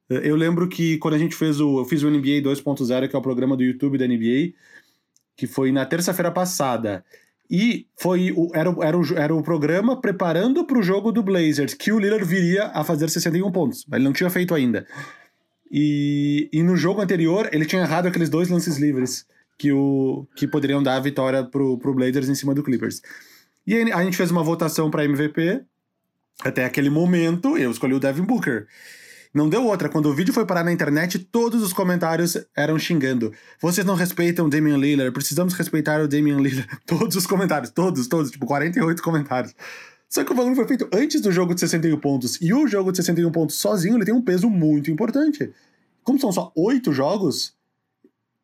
Eu lembro que quando a gente fez o. Eu fiz o NBA 2.0, que é o programa do YouTube da NBA, que foi na terça-feira passada. E foi o, era, era, o, era o programa preparando para o jogo do Blazers, que o Lillard viria a fazer 61 pontos. Ele não tinha feito ainda. E, e no jogo anterior, ele tinha errado aqueles dois lances livres que, o, que poderiam dar a vitória pro, pro Blazers em cima do Clippers. E aí, a gente fez uma votação para MVP. Até aquele momento, eu escolhi o Devin Booker. Não deu outra. Quando o vídeo foi parar na internet, todos os comentários eram xingando. Vocês não respeitam o Damian Lillard, precisamos respeitar o Damian Lillard. Todos os comentários, todos, todos, tipo 48 comentários. Só que o bagulho foi feito antes do jogo de 61 pontos. E o jogo de 61 pontos sozinho, ele tem um peso muito importante. Como são só 8 jogos,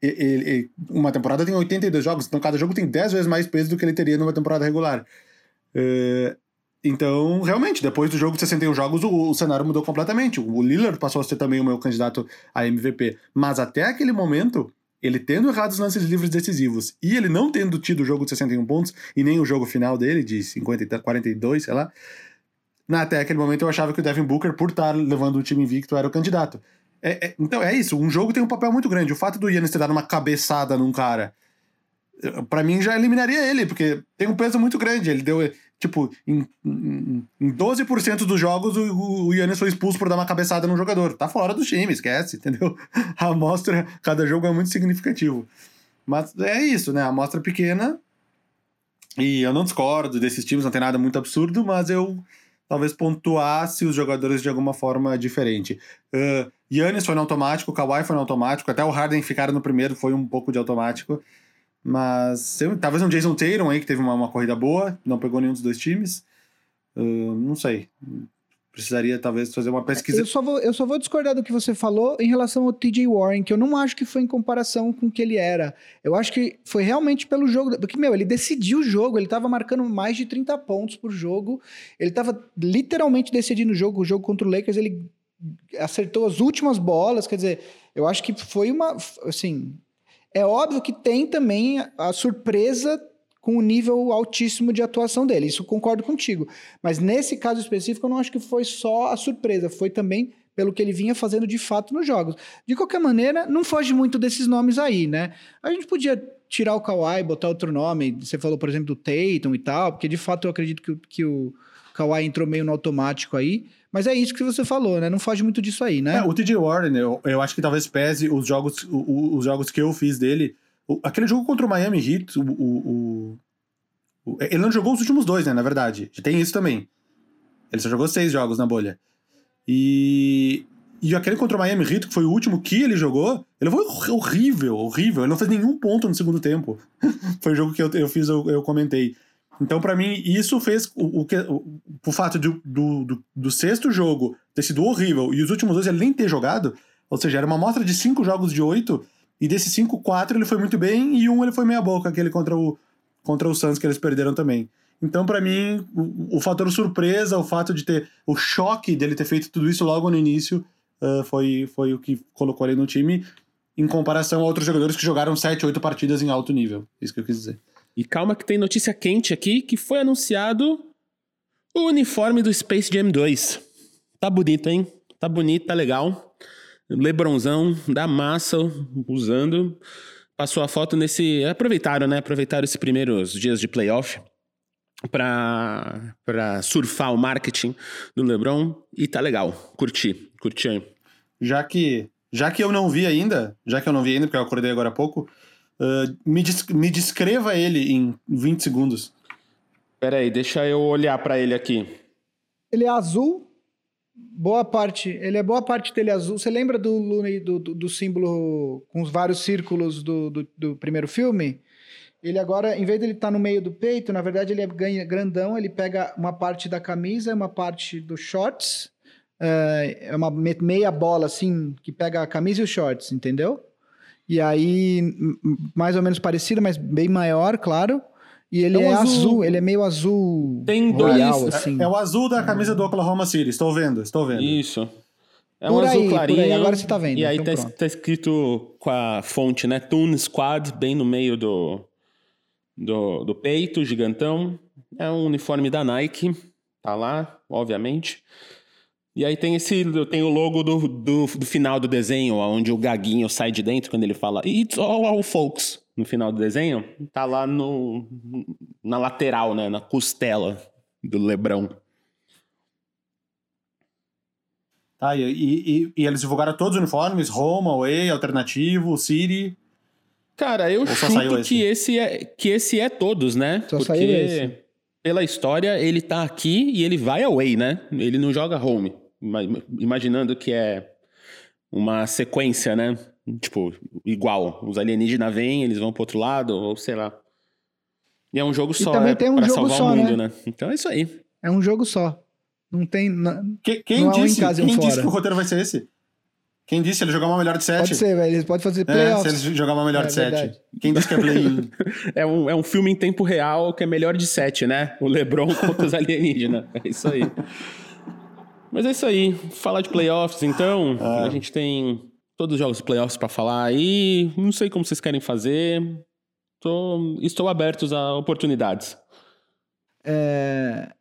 ele, ele, uma temporada tem 82 jogos, então cada jogo tem 10 vezes mais peso do que ele teria numa temporada regular. É, então, realmente, depois do jogo de 61 jogos, o, o, cenário mudou completamente. O Lillard passou a ser também o meu candidato a MVP. Mas até aquele momento, ele tendo errado os lances livres decisivos e ele não tendo tido o jogo de 61 pontos e nem o jogo final dele, de 50, 42, sei lá. Até aquele momento eu achava que o Devin Booker, por estar levando o time invicto, era o candidato. É, é, então, é isso. Um jogo tem um papel muito grande. O fato do Yannis ter dado uma cabeçada num cara, para mim já eliminaria ele, porque tem um peso muito grande. Ele deu, tipo, em, em, em 12% dos jogos, o, o Yannis foi expulso por dar uma cabeçada num jogador. Tá fora do time, esquece, entendeu? A amostra, cada jogo é muito significativo. Mas é isso, né? A amostra pequena. E eu não discordo desses times, não tem nada muito absurdo, mas eu talvez pontuasse os jogadores de alguma forma diferente. Uh, Yannis foi no automático, Kawhi foi no automático, até o Harden ficaram no primeiro, foi um pouco de automático. Mas talvez um Jason Tatum aí, que teve uma, uma corrida boa, não pegou nenhum dos dois times. Uh, não sei. Precisaria talvez fazer uma pesquisa. Eu só, vou, eu só vou discordar do que você falou em relação ao TJ Warren, que eu não acho que foi em comparação com o que ele era. Eu acho que foi realmente pelo jogo. Porque, meu, ele decidiu o jogo, ele tava marcando mais de 30 pontos por jogo. Ele tava literalmente decidindo o jogo. O jogo contra o Lakers, ele acertou as últimas bolas. Quer dizer, eu acho que foi uma. Assim. É óbvio que tem também a surpresa com um nível altíssimo de atuação dele. Isso concordo contigo. Mas nesse caso específico, eu não acho que foi só a surpresa, foi também pelo que ele vinha fazendo de fato nos jogos. De qualquer maneira, não foge muito desses nomes aí, né? A gente podia tirar o Kawhi, botar outro nome. Você falou, por exemplo, do Tatum e tal, porque de fato eu acredito que, que o Kawhi entrou meio no automático aí. Mas é isso que você falou, né? Não foge muito disso aí, né? É, o TJ Warren, eu, eu acho que talvez pese os jogos, o, os jogos que eu fiz dele aquele jogo contra o Miami Heat, o, o, o, ele não jogou os últimos dois, né? Na verdade. Tem isso também. Ele só jogou seis jogos na bolha. E. E aquele contra o Miami Heat, que foi o último que ele jogou, ele foi horrível, horrível. Ele não fez nenhum ponto no segundo tempo. foi o jogo que eu, eu fiz, eu, eu comentei. Então, para mim, isso fez o, que. O, o fato de, do, do, do, sexto jogo ter sido horrível e os últimos dois ele nem ter jogado, ou seja, era uma amostra de cinco jogos de oito, e desses 5, 4 ele foi muito bem e um ele foi meia boca, aquele contra o, contra o Suns que eles perderam também. Então, para mim, o, o, fator surpresa, o fato de ter o choque dele ter feito tudo isso logo no início, uh, foi, foi o que colocou ele no time, em comparação a outros jogadores que jogaram 7, 8 partidas em alto nível. Isso que eu quis dizer. E calma que tem notícia quente aqui, que foi anunciado o uniforme do Space Jam 2. Tá bonito, hein? Tá bonito, tá legal. Lebronzão da massa usando. Passou a foto nesse. Aproveitaram, né? Aproveitaram esses primeiros dias de playoff para surfar o marketing do LeBron e tá legal. Curti, curti. Já que, já que eu não vi ainda, já que eu não vi ainda, porque eu acordei agora há pouco, uh, me, des me descreva ele em 20 segundos. Pera aí, deixa eu olhar para ele aqui. Ele é azul, Boa parte. Ele é boa parte dele azul. Você lembra do do, do, do, símbolo com os vários círculos do, do, do, primeiro filme? Ele agora, em vez de ele estar tá no meio do peito, na verdade ele é ganha grandão, ele pega uma parte da camisa, uma parte dos shorts, é, é uma meia bola assim, que pega a camisa e os shorts, entendeu? E aí, mais ou menos parecida, mas bem maior, claro. E ele é, é azul. azul. ele é meio azul. Tem royal, dois. Assim. É, é, o azul da camisa do Oklahoma City. Estou vendo, estou vendo. Isso. É por um aí, azul clarinho. Por aí. Agora você tá vendo. E aí então tá, tá, escrito com a fonte, né? Toon Squad, bem no meio do, do, do peito, gigantão. É um uniforme da Nike. Tá lá, obviamente. E aí tem esse. Tem o logo do, do, do final do desenho, onde o gaguinho sai de dentro quando ele fala It's all our folks no final do desenho, tá lá no, na lateral, né? Na costela do Lebrão. Tá, e, e, e, eles divulgaram todos os uniformes? Home, Away, Alternativo, City? Cara, eu chuto que esse, é, que esse é todos, né? Só Porque pela história ele tá aqui e ele vai Away, né? Ele não joga Home. Imaginando que é uma sequência, né? Tipo, igual. Os alienígenas vêm, eles vão pro outro lado, ou sei lá. E é um jogo só, também é tem um pra jogo salvar só, o mundo, né? né? Então é isso aí. É um jogo só. Não tem. Não, que, quem não disse, é um quem disse que o roteiro vai ser esse? Quem disse ele jogar uma melhor de sete? Pode ser, velho. Eles podem fazer playoffs. É, se eles jogar uma melhor é, de sete. Quem disse que é play-in? é, um, é um filme em tempo real que é melhor de sete, né? O LeBron contra os alienígenas. É isso aí. Mas é isso aí. Falar de playoffs, então. Ah. A gente tem todos os jogos de playoffs para falar aí. Não sei como vocês querem fazer. Tô, estou abertos a oportunidades. É,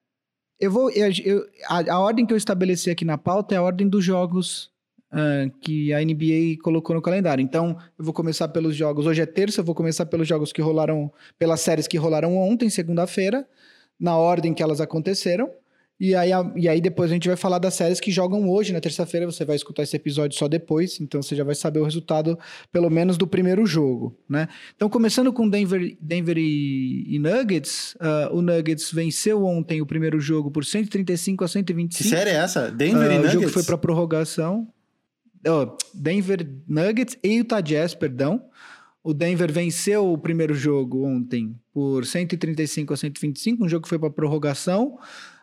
eu vou. Eu, a, a, ordem que eu estabeleci aqui na pauta é a ordem dos jogos uh, que a NBA colocou no calendário. Então, eu vou começar pelos jogos. Hoje é terça, eu vou começar pelos jogos que rolaram. pelas séries que rolaram ontem, segunda-feira, na ordem que elas aconteceram. E aí, e aí depois a gente vai falar das séries que jogam hoje, na terça-feira. Você vai escutar esse episódio só depois, então você já vai saber o resultado, pelo menos, do primeiro jogo, né? Então, começando com Denver, Denver e, e Nuggets, uh, o Nuggets venceu ontem o primeiro jogo por 135 a 125. Que série é essa? Denver uh, e Nuggets? O jogo foi para prorrogação. oh, Denver Nuggets e Utah Jazz, perdão. O Denver venceu o primeiro jogo ontem por 135 a 125, um jogo que foi para prorrogação.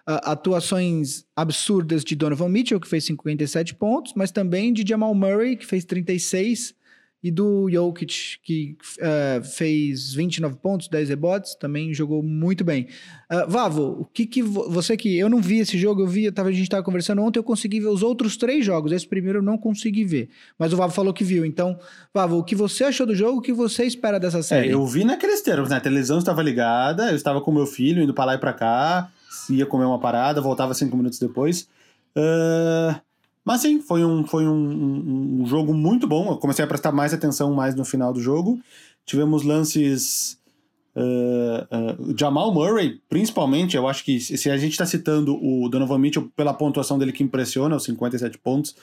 Uh, atuações absurdas de Donovan Mitchell, que fez 57 pontos, mas também de Jamal Murray, que fez 36 e do Jokic, que uh, fez 29 pontos, 10 rebotes, também jogou muito bem. Uh, Vavo, o que que você que eu não vi esse jogo, eu vi, eu tava, a gente estava conversando ontem, eu consegui ver os outros três jogos. Esse primeiro eu não consegui ver, mas o Vavo falou que viu. Então, Vavo, o que você achou do jogo? O que você espera dessa é, série? É, eu vi naqueles termos, né? A televisão estava ligada, eu estava com meu filho indo para lá e para cá, ia comer uma parada, voltava cinco minutos depois. Uh, mas sim, foi um, foi um, um, um, jogo muito bom. Eu comecei a prestar mais atenção mais no final do jogo. Tivemos lances. Uh, uh, Jamal Murray, principalmente, eu acho que se a gente está citando o Donovan Mitchell pela pontuação dele que impressiona, os 57 pontos,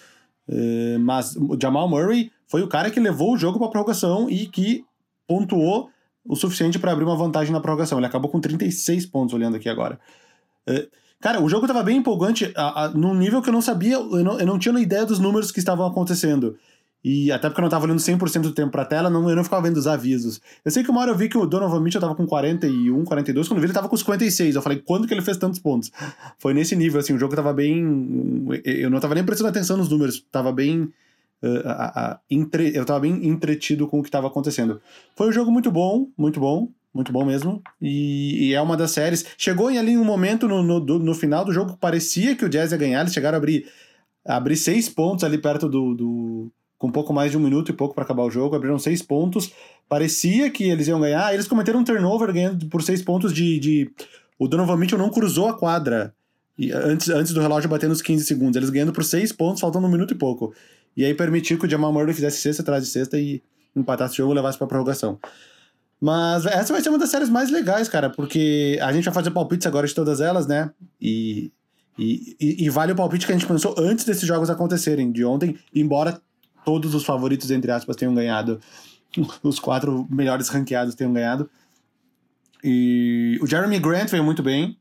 mas o Jamal Murray foi o cara que levou o jogo para a prorrogação e que pontuou o suficiente para abrir uma vantagem na prorrogação. Ele acabou com 36 pontos, olhando aqui agora. Uh, Cara, o jogo tava bem empolgante, a, a, num nível que eu não sabia, eu não, eu não tinha ideia dos números que estavam acontecendo. E até porque eu não tava olhando 100% do tempo pra tela, não, eu não ficava vendo os avisos. Eu sei que uma hora eu vi que o Donovan Mitchell tava com 41, 42, quando eu vi ele tava com 56. Eu falei, quando que ele fez tantos pontos? Foi nesse nível, assim, o jogo tava bem... Eu não tava nem prestando atenção nos números, tava bem... Uh, entre... Eu tava bem entretido com o que tava acontecendo. Foi um jogo muito bom, muito bom. Muito bom mesmo. E, e, é uma das séries. Chegou em ali um momento no, no, no, final do jogo que parecia que o Jazz ia ganhar. Eles chegaram a abrir, abrir seis pontos ali perto do, do. com um pouco mais de um minuto e pouco para acabar o jogo. Abriram seis pontos. Parecia que eles iam ganhar. Eles cometeram um turnover ganhando por seis pontos de. de... O Donovan Mitchell não cruzou a quadra e, antes, antes do relógio bater nos 15 segundos. Eles ganhando por seis pontos, faltando um minuto e pouco. E aí permitiu que o Jamal Murray fizesse sexta atrás de sexta e empatasse o jogo e levasse para prorrogação. Mas essa vai ser uma das séries mais legais, cara, porque a gente vai fazer palpites agora de todas elas, né? E, e, e, vale o palpite que a gente pensou antes desses jogos acontecerem, de ontem, embora todos os favoritos, entre aspas, tenham ganhado, os quatro melhores ranqueados tenham ganhado. E o Jeremy Grant veio muito bem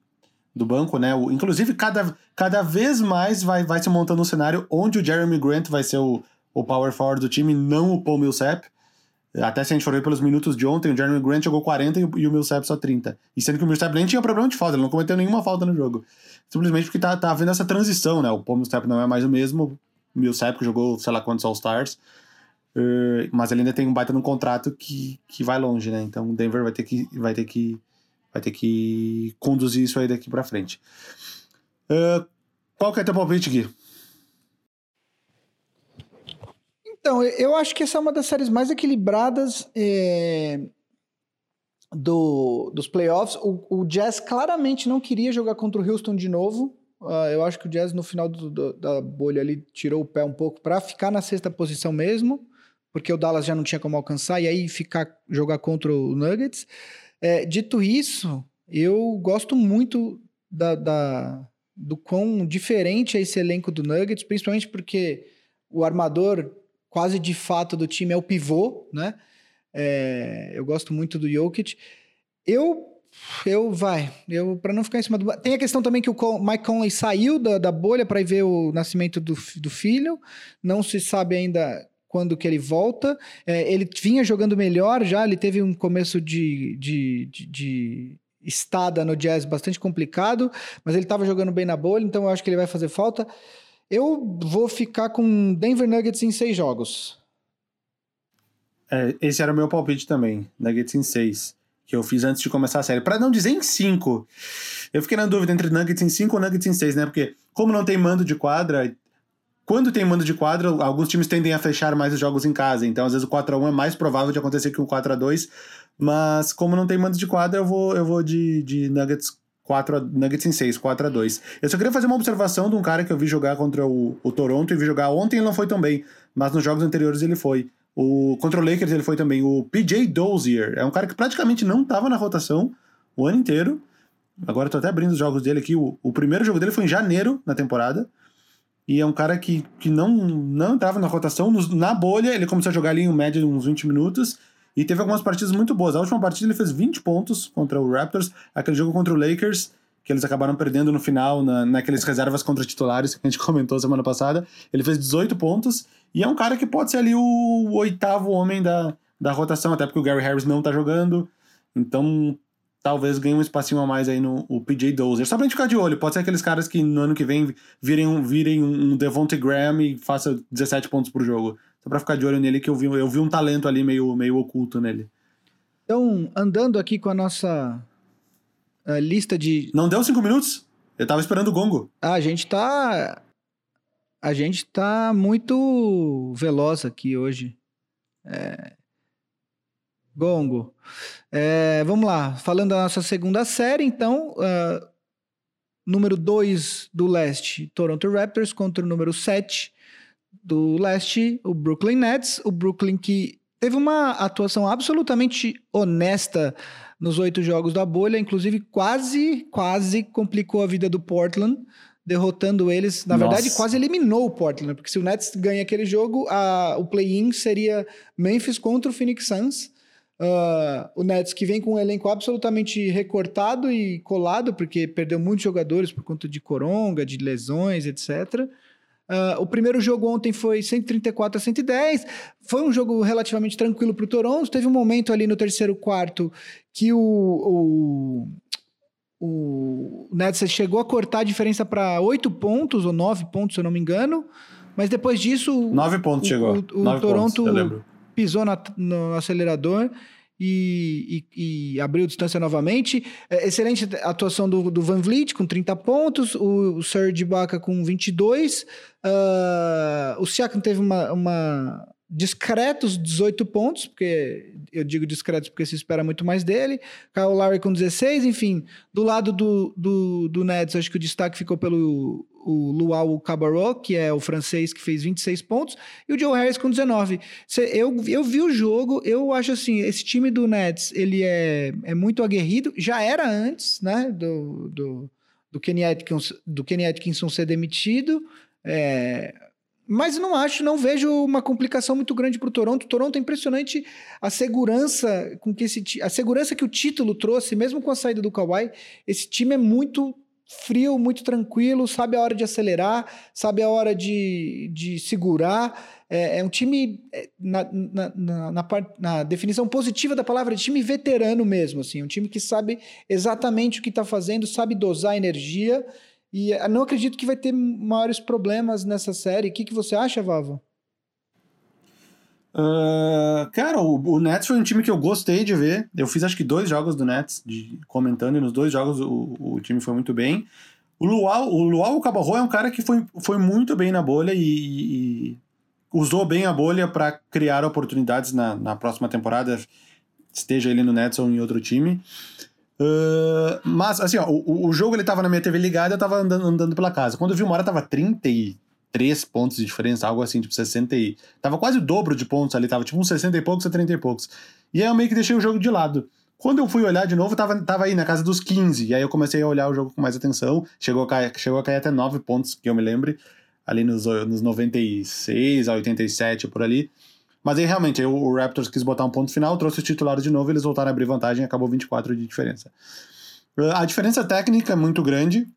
do banco, né? O, inclusive, cada, cada vez mais vai, vai se montando um cenário onde o Jeremy Grant vai ser o, o power forward do time, não o Paul Millsap. Até se a gente for ver pelos minutos de ontem, o Jeremy Grant jogou 40 e o Millsap só 30. E sendo que o Millsap nem tinha problema de falta, ele não cometeu nenhuma falta no jogo. Simplesmente porque tá, tá havendo essa transição, né? O Paul Millsap não é mais o mesmo, o Millsap que jogou sei lá quantos All-Stars, uh, mas ele ainda tem um baita no contrato que, que vai longe, né? Então o Denver vai ter que, vai ter que, vai ter que conduzir isso aí daqui pra frente. Uh, qual que é teu palpite, Gui? Então, eu acho que essa é uma das séries mais equilibradas é, do, dos playoffs. O, o, Jazz claramente não queria jogar contra o Houston de novo. Uh, eu acho que o Jazz no final do, do, da bolha ali tirou o pé um pouco para ficar na sexta posição mesmo, porque o Dallas já não tinha como alcançar e aí ficar jogar contra o Nuggets. É, dito isso, eu gosto muito da, da, do quão diferente é esse elenco do Nuggets, principalmente porque o armador quase de fato do time é o pivô, né? É, eu gosto muito do Jokic. Eu eu vai, eu para não ficar em cima do tem a questão também que o Mike Conley saiu da, da bolha para ir ver o nascimento do, do filho, não se sabe ainda quando que ele volta. É, ele vinha jogando melhor já, ele teve um começo de, de, de, de estada no Jazz bastante complicado, mas ele estava jogando bem na bolha, então eu acho que ele vai fazer falta. Eu vou ficar com Denver Nuggets em seis jogos. É, esse era o meu palpite também, Nuggets em seis, que eu fiz antes de começar a série. Para não dizer em cinco. Eu fiquei na dúvida entre Nuggets em cinco ou Nuggets em seis, né? Porque como não tem mando de quadra, quando tem mando de quadra, alguns times tendem a fechar mais os jogos em casa. Então, às vezes, o 4x1 é mais provável de acontecer que o 4x2. Mas, como não tem mando de quadra, eu vou, eu vou de, de Nuggets 4 a, Nuggets em 6, 4 a 2 Eu só queria fazer uma observação de um cara que eu vi jogar contra o, o Toronto e vi jogar ontem ele não foi tão bem, mas nos jogos anteriores ele foi. O, contra o Lakers ele foi também. O PJ Dozier é um cara que praticamente não estava na rotação o ano inteiro. Agora tô até abrindo os jogos dele aqui. O, o primeiro jogo dele foi em janeiro na temporada. E é um cara que, que não, não entrava na rotação. Nos, na bolha, ele começou a jogar ali em média uns 20 minutos. E teve algumas partidas muito boas. A última partida ele fez 20 pontos contra o Raptors. Aquele jogo contra o Lakers, que eles acabaram perdendo no final, na, naqueles reservas contra titulares que a gente comentou semana passada. Ele fez 18 pontos e é um cara que pode ser ali o oitavo homem da, da rotação, até porque o Gary Harris não tá jogando. Então, talvez ganhe um espacinho a mais aí no o PJ Dozer. Só pra gente ficar de olho, pode ser aqueles caras que no ano que vem virem, virem um Devontae Graham e faça 17 pontos por jogo. Só pra ficar de olho nele, que eu vi, eu vi um talento ali meio, meio oculto nele. Então, andando aqui com a nossa uh, lista de. Não deu cinco minutos? Eu tava esperando o gongo. Ah, a gente tá. A gente tá muito veloz aqui hoje. É... Gongo. É, vamos lá. Falando da nossa segunda série, então. Uh, número 2 do leste, Toronto Raptors, contra o número 7 do leste, o Brooklyn Nets. O Brooklyn que teve uma atuação absolutamente honesta nos oito jogos da bolha, inclusive quase, quase complicou a vida do Portland, derrotando eles. Na Nossa. verdade, quase eliminou o Portland, porque se o Nets ganha aquele jogo, a, o play-in seria Memphis contra o Phoenix Suns. Uh, o Nets que vem com um elenco absolutamente recortado e colado, porque perdeu muitos jogadores por conta de coronga, de lesões, etc. Uh, o primeiro jogo ontem foi 134 a 110. Foi um jogo relativamente tranquilo para o Toronto. Teve um momento ali no terceiro quarto que o, o, o Nets chegou a cortar a diferença para 8 pontos ou 9 pontos, se eu não me engano. Mas depois disso. 9 pontos o, chegou. O, o Toronto pontos, pisou na, no acelerador e, e, e, abriu distância novamente. É, excelente atuação do, do, Van Vliet com 30 pontos, o, o Serge Ibaka com 22. Uh, ah, o Siakam teve uma, uma discretos 18 pontos, porque eu digo discretos porque se espera muito mais dele. Kyle Lowry com 16, enfim. Do lado do, do, do Nets, acho que o destaque ficou pelo o Luau Cabarro, que é o francês que fez 26 pontos, e o Joe Harris com 19. Eu, eu vi o jogo, eu acho assim, esse time do Nets, ele é, é muito aguerrido, já era antes, né, do, do, do, Kenny, Atkinson, do Kenny Atkinson ser demitido, é, mas não acho, não vejo uma complicação muito grande para o Toronto. O Toronto é impressionante a segurança com que esse a segurança que o título trouxe, mesmo com a saída do Kawhi. Esse time é muito frio, muito tranquilo, sabe a hora de acelerar, sabe a hora de, de segurar. É, é um time, é, na, na, na, na, na, definição positiva da palavra, de time veterano mesmo. Assim, um time que sabe exatamente o que está fazendo, sabe dosar energia. E é, não acredito que vai ter maiores problemas nessa série. O que, que você acha, Vavo? Uh, cara, o, o, Nets foi um time que eu gostei de ver. Eu fiz acho que dois jogos do Nets de, comentando, e nos dois jogos o, o time foi muito bem. O Luau, o Luau Cabarro é um cara que foi, foi muito bem na bolha e, e usou bem a bolha para criar oportunidades na, na próxima temporada, esteja ele no Nets ou em outro time. Uh, mas, assim, ó, o, o jogo ele tava na minha TV ligada, eu tava andando, andando pela casa. Quando eu vi uma hora, tava 30 e 3 pontos de diferença, algo assim, tipo 60 e... Tava quase o dobro de pontos ali, tava tipo uns 60 e poucos a 30 e poucos. E aí eu meio que deixei o jogo de lado. Quando eu fui olhar de novo, tava, tava aí na casa dos 15. E aí eu comecei a olhar o jogo com mais atenção. Chegou a cair, chegou a cair até 9 pontos, que eu me lembre. Ali nos, nos 96 a 87, por ali. Mas aí realmente, o Raptors quis botar um ponto final, trouxe o titular de novo, eles voltaram a abrir vantagem e acabou 24 de diferença. A diferença técnica é muito grande.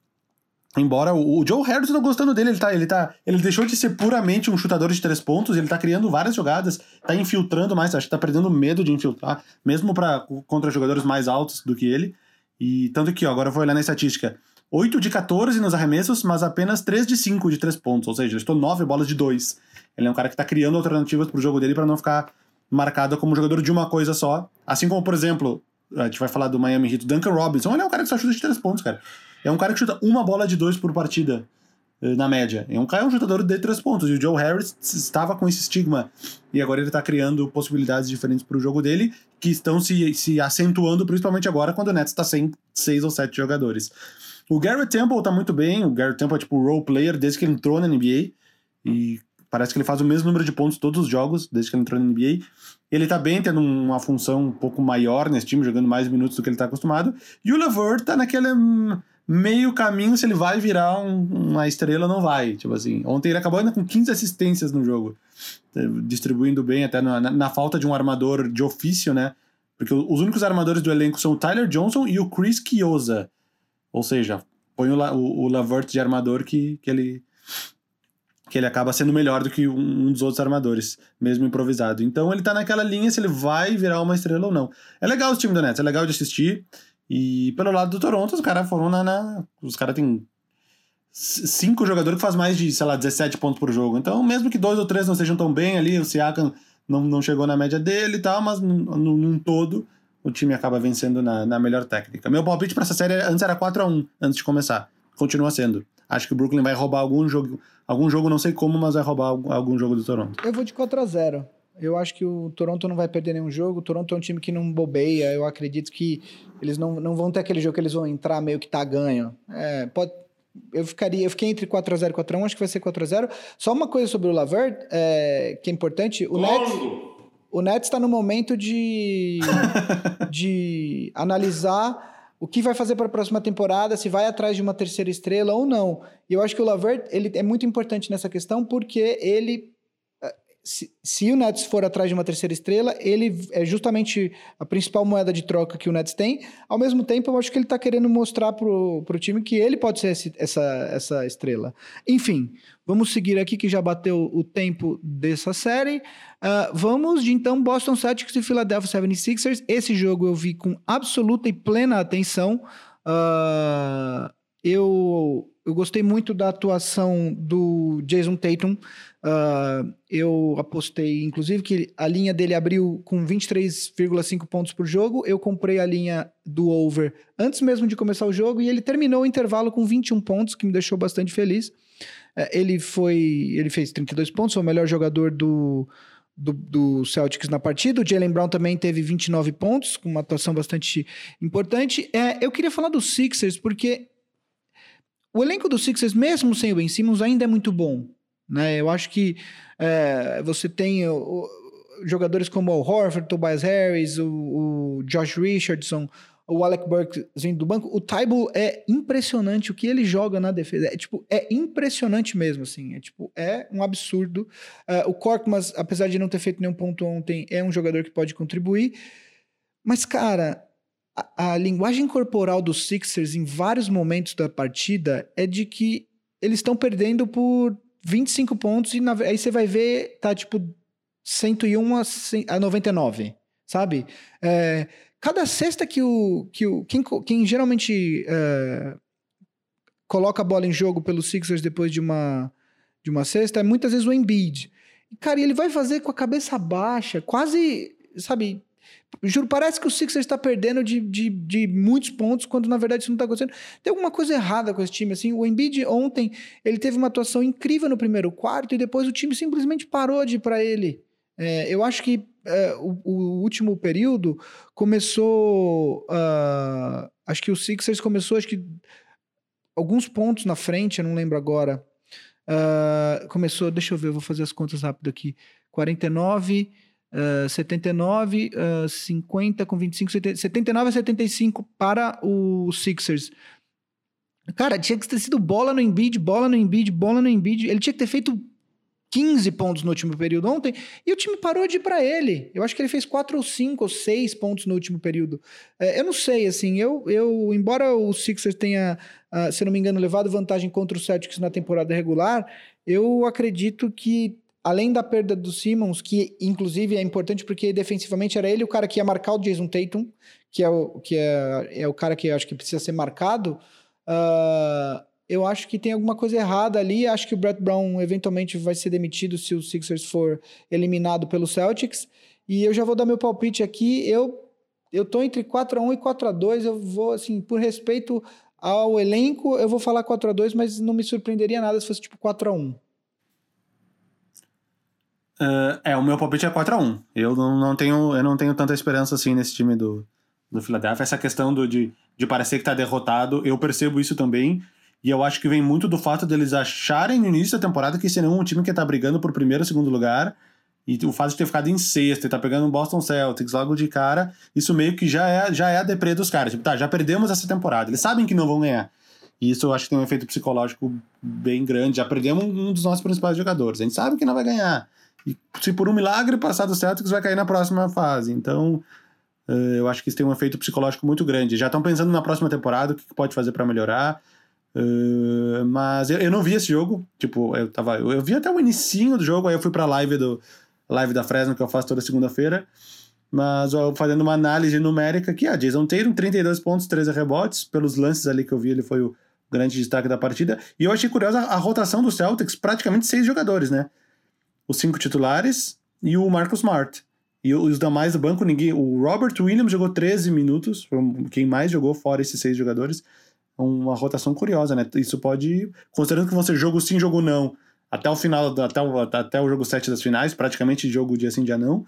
Embora o, Joe Harris, eu gostando dele, ele tá, ele tá. Ele deixou de ser puramente um chutador de três pontos, ele tá criando várias jogadas, tá infiltrando mais, acho que tá perdendo medo de infiltrar, mesmo para contra jogadores mais altos do que ele. E tanto que, ó, agora eu vou olhar na estatística. 8 de 14 nos arremessos, mas apenas 3 de 5 de 3 pontos, ou seja, estou 9 bolas de 2. Ele é um cara que tá criando alternativas pro jogo dele para não ficar marcado como jogador de uma coisa só. Assim como, por exemplo, a gente vai falar do Miami Heat, Duncan Robinson, ele é um cara que só chuta de 3 pontos, cara. É um cara que chuta uma bola de dois por partida, eh, na média. É um cara é um chutador de três pontos. E o Joe Harris estava com esse estigma. E agora ele está criando possibilidades diferentes para o jogo dele, que estão se, se acentuando, principalmente agora, quando o Nets está sem seis ou sete jogadores. O Garrett Temple está muito bem. O Garrett Temple é tipo role player desde que ele entrou na NBA. E parece que ele faz o mesmo número de pontos todos os jogos, desde que ele entrou na NBA. Ele tá bem, tendo uma função um pouco maior nesse time, jogando mais minutos do que ele tá acostumado. E o Levert tá naquele hum, meio caminho se ele vai virar um, uma estrela ou não vai. Tipo assim, ontem ele acabou ainda com 15 assistências no jogo, eh, distribuindo bem até na, na, falta de um armador de ofício, né? Porque os únicos armadores do elenco são o Tyler Johnson e o Chris Chiosa. Ou seja, põe o, o, o Lavert de armador que, que ele que ele acaba sendo melhor do que um, um, dos outros armadores, mesmo improvisado. Então ele tá naquela linha se ele vai virar uma estrela ou não. É legal o time do Nets, é legal de assistir. E pelo lado do Toronto, os caras foram na, na Os caras têm cinco jogadores que faz mais de, sei lá, 17 pontos por jogo. Então, mesmo que dois ou três não sejam tão bem ali, o Siakam não, não chegou na média dele e tal, mas num, num todo o time acaba vencendo na, na melhor técnica. Meu palpite para essa série antes era 4 a 1 antes de começar. Continua sendo. Acho que o Brooklyn vai roubar algum jogo, algum jogo não sei como, mas vai roubar algum jogo do Toronto. Eu vou de 4 a 0. Eu acho que o Toronto não vai perder nenhum jogo. O Toronto é um time que não bobeia. Eu acredito que eles não, não vão ter aquele jogo que eles vão entrar meio que tá ganho. É, pode, eu ficaria, eu fiquei entre 4x0 e 4x1, acho que vai ser 4x0. Só uma coisa sobre o Lavert, é, que é importante. O Nets, o Nets está no momento de, de analisar o que vai fazer para a próxima temporada, se vai atrás de uma terceira estrela ou não. E eu acho que o Lavert ele é muito importante nessa questão porque ele se, se, o Nets for atrás de uma terceira estrela, ele é justamente a principal moeda de troca que o Nets tem. Ao mesmo tempo, eu acho que ele está querendo mostrar para o time que ele pode ser esse, essa, essa estrela. Enfim, vamos seguir aqui que já bateu o tempo dessa série. Uh, vamos de então Boston Celtics e Philadelphia 76ers. Esse jogo eu vi com absoluta e plena atenção. Uh, eu, eu gostei muito da atuação do Jason Tatum. Uh, eu apostei, inclusive, que a linha dele abriu com 23,5 pontos por jogo. Eu comprei a linha do over antes mesmo de começar o jogo e ele terminou o intervalo com 21 pontos, que me deixou bastante feliz. Uh, ele foi, ele fez 32 pontos, foi o melhor jogador do, do, do, Celtics na partida. O Jalen Brown também teve 29 pontos, com uma atuação bastante importante. É, eu queria falar dos Sixers, porque o elenco dos Sixers, mesmo sem o Ben Simmons, ainda é muito bom. Né? Eu acho que é, você tem o, o, jogadores como o Horford, Tobias Harris, o, o, Josh Richardson, o Alec Burke vindo do banco. O Tybal é impressionante o que ele joga na defesa. É tipo, é impressionante mesmo, assim. É tipo, é um absurdo. Uh, o Korkmaz, apesar de não ter feito nenhum ponto ontem, é um jogador que pode contribuir. Mas, cara, a, a linguagem corporal dos Sixers em vários momentos da partida é de que eles estão perdendo por 25 pontos e na, aí você vai ver, tá tipo 101 a, a 99, sabe? É, cada cesta que o. Que o quem, quem geralmente é, coloca a bola em jogo pelos Sixers depois de uma, de uma cesta é muitas vezes o Embiid. E, cara, ele vai fazer com a cabeça baixa, quase, sabe, Juro, parece que o Sixers está perdendo de, de, de, muitos pontos, quando na verdade isso não está acontecendo. Tem alguma coisa errada com esse time. Assim, o Embiid ontem ele teve uma atuação incrível no primeiro quarto e depois o time simplesmente parou de ir para ele. É, eu acho que é, o, o, último período começou. Uh, acho que o Sixers começou, acho que alguns pontos na frente, eu não lembro agora. Uh, começou, deixa eu ver, eu vou fazer as contas rápido aqui. 49. Uh, 79, uh, 50 com 25, 70, 79 a 75 para o Sixers. Cara, tinha que ter sido bola no Embiid, bola no Embiid, bola no Embiid. Ele tinha que ter feito 15 pontos no último período ontem e o time parou de ir para ele. Eu acho que ele fez 4 ou 5 ou 6 pontos no último período. É, eu não sei, assim, eu, eu embora o Sixers tenha, uh, se não me engano, levado vantagem contra o Celtics na temporada regular, eu acredito que além da perda do Simmons, que inclusive é importante porque defensivamente era ele o cara que ia marcar o Jason Tatum, que é o, que é, é o cara que acho que precisa ser marcado. Uh, eu acho que tem alguma coisa errada ali. Acho que o Brett Brown eventualmente vai ser demitido se o Sixers for eliminado pelo Celtics. E eu já vou dar meu palpite aqui. Eu eu tô entre 4 a 1 e 4 a 2. Eu vou assim, por respeito ao elenco, eu vou falar 4 a 2, mas não me surpreenderia nada se fosse tipo 4 a 1. Uh, é, o meu palpite é 4x1. Eu não, não, tenho, eu não tenho tanta esperança assim nesse time do, do Philadelphia. Essa questão do, de, de parecer que tá derrotado, eu percebo isso também. E eu acho que vem muito do fato deles acharem no início da temporada que serão um time que tá brigando por primeiro ou segundo lugar. E o fato de ter ficado em sexto e tá pegando o Boston Celtics logo de cara, isso meio que já é, já é a deprê dos caras. Tipo, tá, já perdemos essa temporada. Eles sabem que não vão ganhar. E isso eu acho que tem um efeito psicológico bem grande. Já perdemos um dos nossos principais jogadores. A gente sabe que não vai ganhar. E se por um milagre passar do Celtics, vai cair na próxima fase. Então, Uh, eu acho que isso tem um efeito psicológico muito grande. Já estão pensando na próxima temporada, o que pode fazer para melhorar. Uh, mas eu, não vi esse jogo. Tipo, eu tava. Eu, vi até o inicinho do jogo, aí eu fui pra live do live da Fresno que eu faço toda segunda-feira. Mas fazendo uma análise numérica aqui, a Jason Tatum, 32 pontos, 13 rebotes. Pelos lances ali que eu vi, ele foi o grande destaque da partida. E eu achei curiosa a rotação do Celtics, praticamente seis jogadores, né? Os cinco titulares e o Marcus Smart. E os demais do banco, ninguém. O Robert Williams jogou 13 minutos, foi quem mais jogou fora esses seis jogadores. Uma rotação curiosa, né? Isso pode. Considerando que você jogo sim, jogo não, até o final, até o, até o jogo 7 das finais, praticamente jogo dia sim, dia não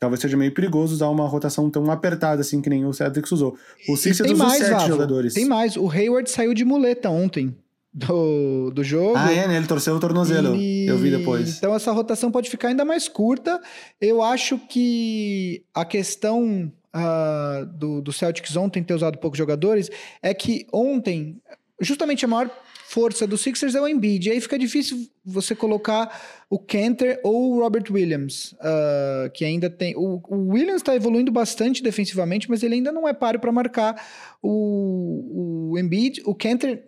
talvez seja meio perigoso usar uma rotação tão apertada assim que nem o Celtics usou. O Sixers usou mais, sete Vavo, jogadores. Tem mais. O Hayward saiu de muleta ontem do, do jogo. Ah, é, né? Ele torceu o tornozelo. E... Eu vi depois. Então essa rotação pode ficar ainda mais curta. Eu acho que a questão uh, do, do Celtics ontem ter usado poucos jogadores é que ontem, justamente a maior força do Sixers é o Embiid. E aí fica difícil você colocar o Cantor ou o Robert Williams, uh, que ainda tem. O, o Williams está evoluindo bastante defensivamente, mas ele ainda não é páreo para marcar o, o Embiid. O Cantor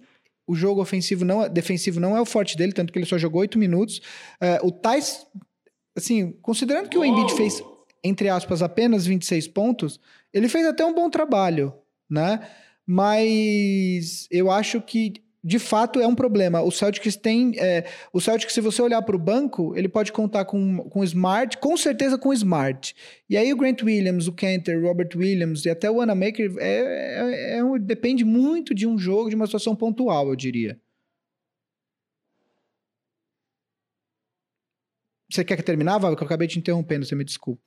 o jogo ofensivo não, defensivo não é o forte dele, tanto que ele só jogou oito minutos. Uh, o Tais, assim, considerando que o Embiid fez, entre aspas, apenas 26 pontos, ele fez até um bom trabalho, né? Mas eu acho que de fato é um problema. O Celtics tem. É, o Celtics, se você olhar para o banco, ele pode contar com, com Smart, com certeza com Smart. E aí o Grant Williams, o Cantor, o Robert Williams e até o Anamaker é, é, é um, depende muito de um jogo, de uma situação pontual, eu diria. Você quer que terminar, Val? Que eu acabei te interrompendo, você me desculpa.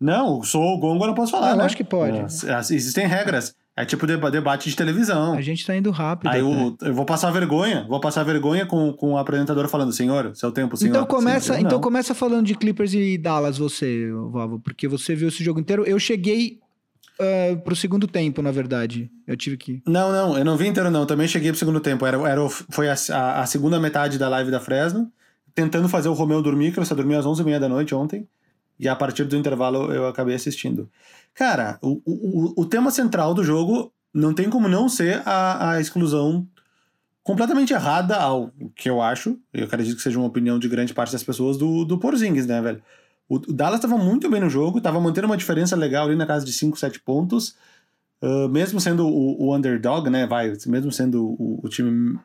Não, sou o Gongo, eu não posso falar. Não, né? acho que pode. É, existem regras. É tipo debate de televisão. A gente tá indo rápido. Aí eu, eu, vou passar vergonha, vou passar vergonha com, com o apresentador falando, senhor, seu tempo, senhor. Então começa, senhor, então começa falando de Clippers e Dallas, você, Vavo, porque você viu esse jogo inteiro. Eu cheguei uh, pro segundo tempo, na verdade. Eu tive que. Não, não, eu não vi inteiro, não. Também cheguei pro segundo tempo. Era, era, foi a, a, a segunda metade da live da Fresno, tentando fazer o Romeu dormir, que ele só dormiu às 11h30 da noite ontem. E a partir do intervalo eu acabei assistindo. Cara, o, o, o tema central do jogo não tem como não ser a, a exclusão completamente errada ao que eu acho, eu acredito que seja uma opinião de grande parte das pessoas, do, do Porzingis, né, velho? O, o Dallas estava muito bem no jogo, estava mantendo uma diferença legal ali na casa de 5, 7 pontos, uh, mesmo sendo o, o, underdog, né, vai, mesmo sendo o, o, time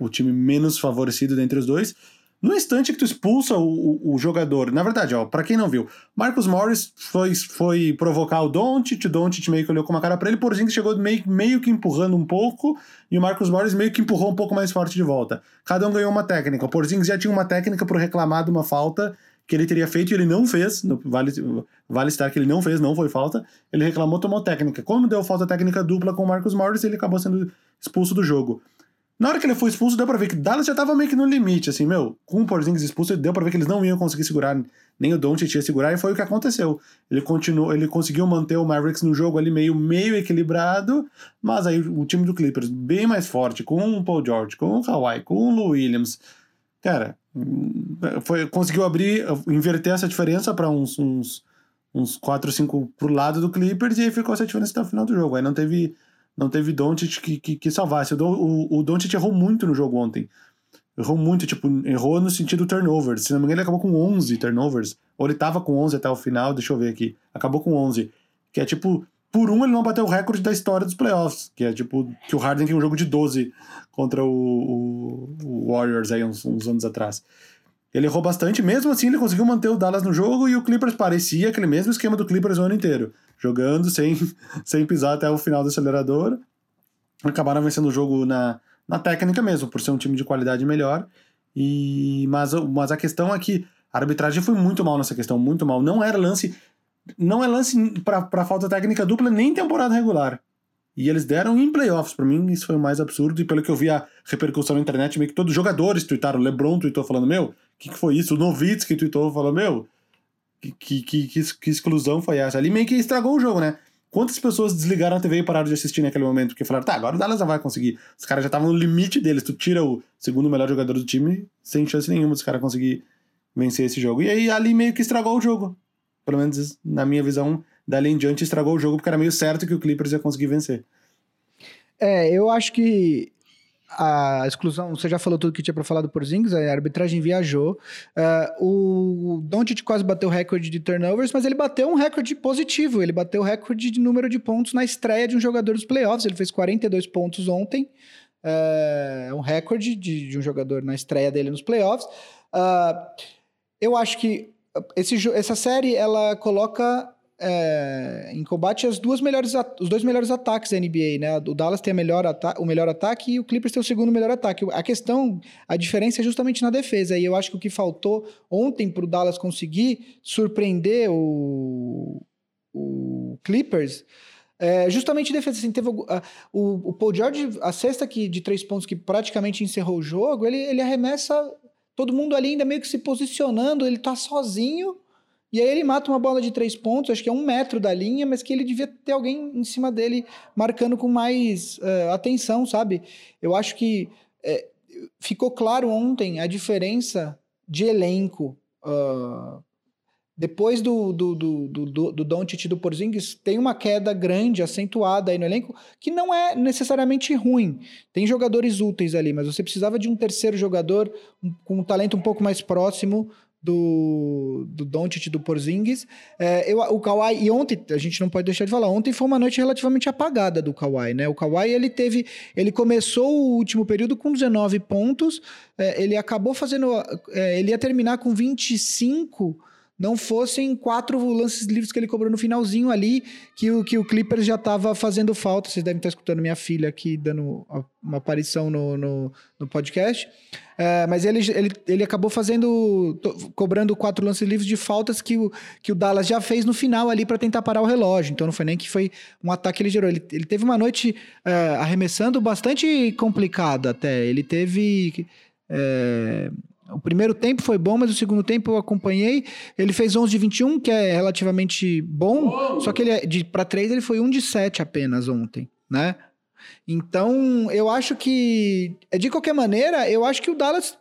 o time menos favorecido dentre os dois, no instante que tu expulsa o, o, o jogador, na verdade, ó, para quem não viu, Marcus Morris foi, foi provocar o Doncic, o Doncic meio que olhou com uma cara para ele, Porzingis chegou meio, meio que empurrando um pouco, e o Marcus Morris meio que empurrou um pouco mais forte de volta. Cada um ganhou uma técnica. O Porzingis já tinha uma técnica para reclamar de uma falta que ele teria feito e ele não fez, vale, vale estar que ele não fez, não foi falta, ele reclamou, tomou técnica. Como deu falta técnica dupla com o Marcus Morris, ele acabou sendo expulso do jogo. Na hora que ele foi expulso, deu pra ver que Dallas já tava meio que no limite, assim, meu. Com o Porzingis expulso, deu pra ver que eles não iam conseguir segurar, nem o Doncic ia segurar, e foi o que aconteceu. Ele continuou, ele conseguiu manter o Mavericks no jogo ali meio, meio equilibrado, mas aí o time do Clippers, bem mais forte, com o Paul George, com o Kawhi, com o Lou Williams, cara, foi, conseguiu abrir, inverter essa diferença para uns, uns, uns 4, 5 pro lado do Clippers, e aí ficou essa diferença até o final do jogo. Aí não teve não teve Doncic que, que, que salvasse. O, o, o Doncic errou muito no jogo ontem. Errou muito, tipo, errou no sentido turnovers. Se não me engano, ele acabou com 11 turnovers. Ou ele tava com 11 até o final, deixa eu ver aqui. Acabou com 11. Que é tipo, por um ele não bateu o recorde da história dos playoffs. Que é tipo, que o Harden tem um jogo de 12 contra o, o, o Warriors aí uns, uns anos atrás. Ele errou bastante, mesmo assim ele conseguiu manter o Dallas no jogo e o Clippers parecia aquele mesmo esquema do Clippers o ano inteiro. Jogando sem, sem pisar até o final do acelerador. Acabaram vencendo o jogo na, na técnica mesmo, por ser um time de qualidade melhor. E mas, mas a questão é que a arbitragem foi muito mal nessa questão, muito mal. Não era lance. Não é lance para falta técnica dupla nem temporada regular. E eles deram em playoffs. Para mim, isso foi o mais absurdo. E pelo que eu vi a repercussão na internet, meio que todos os jogadores tweetaram. O LeBron tweetou falando: Meu, que, que foi isso? O Novitsky tweetou falando: Meu, que, que, que, que, exclusão foi essa? Ali meio que estragou o jogo, né? Quantas pessoas desligaram a TV e pararam de assistir naquele momento? Porque falaram: Tá, agora o Dallas já vai conseguir. Os caras já estavam no limite deles. Tu tira o segundo melhor jogador do time, sem chance nenhuma dos caras conseguir vencer esse jogo. E aí ali meio que estragou o jogo. Pelo menos na minha visão, dali em diante estragou o jogo, porque era meio certo que o Clippers ia conseguir vencer. É, eu acho que a exclusão, você já falou tudo que tinha para falar do Porzingis, a arbitragem viajou. Uh, o Doncic quase bateu o recorde de turnovers, mas ele bateu um recorde positivo. Ele bateu o recorde de número de pontos na estreia de um jogador dos playoffs. Ele fez 42 pontos ontem. Uh, um recorde de, de, um jogador na estreia dele nos playoffs. Uh, eu acho que esse, essa série ela coloca é, em combate as duas melhores, os dois melhores ataques da NBA, né? O Dallas tem melhor o melhor ataque e o Clippers tem o segundo melhor ataque. A questão, a diferença é justamente na defesa. E eu acho que o que faltou ontem para o Dallas conseguir surpreender o, o Clippers é justamente defesa. Assim, teve o, o, o Paul George, a cesta que, de três pontos que praticamente encerrou o jogo, ele, ele arremessa todo mundo ali ainda meio que se posicionando, ele tá sozinho e aí ele mata uma bola de três pontos, acho que é um metro da linha, mas que ele devia ter alguém em cima dele marcando com mais uh, atenção, sabe? Eu acho que é, ficou claro ontem a diferença de elenco. Uh, depois do, do, do, do, do Doncic e do Porzingis, tem uma queda grande, acentuada aí no elenco, que não é necessariamente ruim. Tem jogadores úteis ali, mas você precisava de um terceiro jogador um, com um talento um pouco mais próximo do, do Doncic do Porzingis. É, eu, o Kawhi, e ontem, a gente não pode deixar de falar, ontem foi uma noite relativamente apagada do Kawhi, né? O Kawhi, ele teve, ele começou o último período com 19 pontos, é, ele acabou fazendo, é, ele ia terminar com 25 não fossem quatro lances livres que ele cobrou no finalzinho ali, que o, que o Clippers já estava fazendo falta. Vocês devem estar escutando minha filha aqui dando uma aparição no, no, no podcast. É, mas ele, ele, ele acabou fazendo, cobrando quatro lances livres de faltas que o, que o Dallas já fez no final ali para tentar parar o relógio. Então não foi nem que foi um ataque que ele gerou. Ele, ele teve uma noite é, arremessando bastante complicada até. Ele teve. É, o primeiro tempo foi bom, mas o segundo tempo eu acompanhei. Ele fez 11 de 21, que é relativamente bom, Uou. só que ele é para 3 ele foi 1 de 7 apenas ontem, né? Então, eu acho que de qualquer maneira, eu acho que o Dallas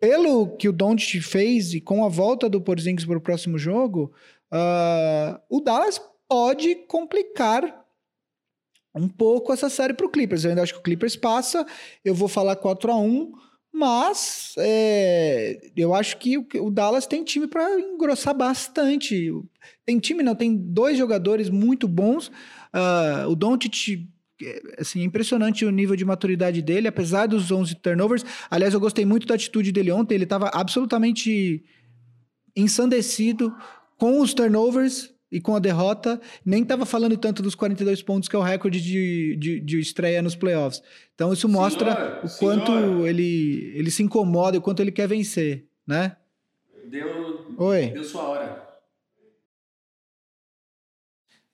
pelo que o Doncic fez e com a volta do Porzingis para o próximo jogo, uh, o Dallas pode complicar um pouco essa série para o Clippers. Eu ainda acho que o Clippers passa. Eu vou falar 4 a 1 mas é, eu acho que o, Dallas tem time para engrossar bastante. Tem time, não, tem dois jogadores muito bons. Uh, o Doncic é, assim, é impressionante o nível de maturidade dele, apesar dos 11 turnovers. Aliás, eu gostei muito da atitude dele ontem, ele estava absolutamente ensandecido com os turnovers e com a derrota, nem estava falando tanto dos 42 pontos, que é o recorde de, de, de estreia nos playoffs. Então isso mostra senhora, o quanto ele, ele se incomoda, o quanto ele quer vencer, né? Deu, Oi. deu sua hora.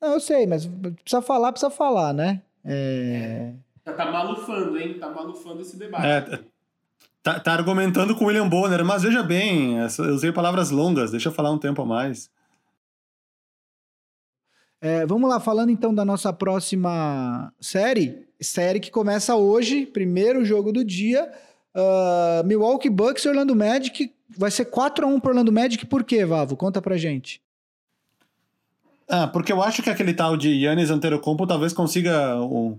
Não, eu sei, mas precisa falar, precisa falar, né? É... Tá, tá malufando, hein? Tá malufando esse debate. É, tá, tá argumentando com o William Bonner, mas veja bem, eu usei palavras longas, deixa eu falar um tempo a mais. É, vamos lá, falando então da nossa próxima série. Série que começa hoje, primeiro jogo do dia. Uh, Milwaukee Bucks e Orlando Magic. Vai ser 4x1 para Orlando Magic. Por quê, Vavo? Conta pra gente. Ah, porque eu acho que aquele tal de Yannis Antetokounmpo talvez consiga um,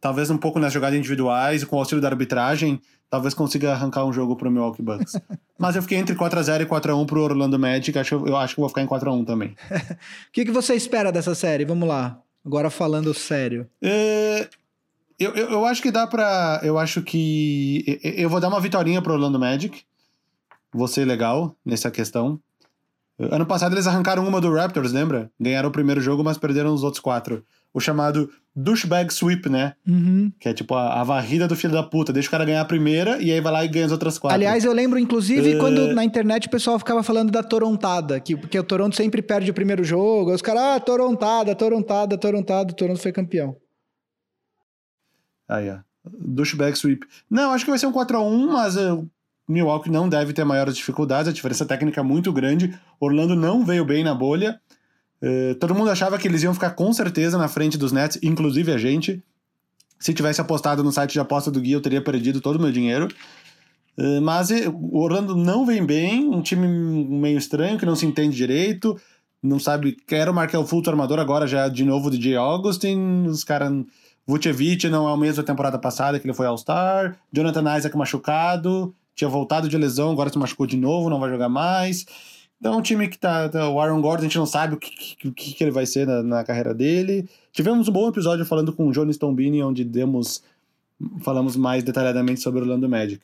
talvez um pouco nas jogadas individuais e com o auxílio da arbitragem, talvez consiga arrancar um jogo pro Milwaukee Bucks. Mas eu fiquei entre 4x0 e 4x1 pro Orlando Magic, acho, eu acho que vou ficar em 4x1 também. O que, que você espera dessa série? Vamos lá. Agora falando sério. É, eu, eu, eu, acho que dá pra. Eu acho que. Eu vou dar uma vitória pro Orlando Magic. Vou ser legal nessa questão. Ano passado eles arrancaram uma do Raptors, lembra? Ganharam o primeiro jogo, mas perderam os outros quatro o chamado douchebag sweep, né? Uhum. Que é tipo a, a, varrida do filho da puta. Deixa o cara ganhar a primeira e aí vai lá e ganha as outras quatro. Aliás, eu lembro, inclusive, uh... quando na internet o pessoal ficava falando da Torontada, que, porque o Toronto sempre perde o primeiro jogo. Os caras, ah, Torontada, Torontada, Torontada, o Toronto foi campeão. Aí, ó. Douchebag sweep. Não, acho que vai ser um 4x1, mas Milwaukee não deve ter maiores dificuldades. A diferença técnica é muito grande. Orlando não veio bem na bolha. Uh, todo mundo achava que eles iam ficar com certeza na frente dos Nets, inclusive a gente. Se tivesse apostado no site de aposta do Gui, eu teria perdido todo o meu dinheiro. Uh, mas o Orlando não vem bem, um time meio estranho, que não se entende direito. não sabe. Quer o Markel Fulton armador, agora já de novo o DJ Augustin. Os caras. Vucevic não é o mesmo da temporada passada, que ele foi All-Star. Jonathan Isaac machucado, tinha voltado de lesão, agora se machucou de novo, não vai jogar mais. Então é um time que tá, tá. O Aaron Gordon, a gente não sabe o que, o que, ele vai ser na, na, carreira dele. Tivemos um bom episódio falando com o Jonas Tombini, onde demos. Falamos mais detalhadamente sobre o Orlando Magic.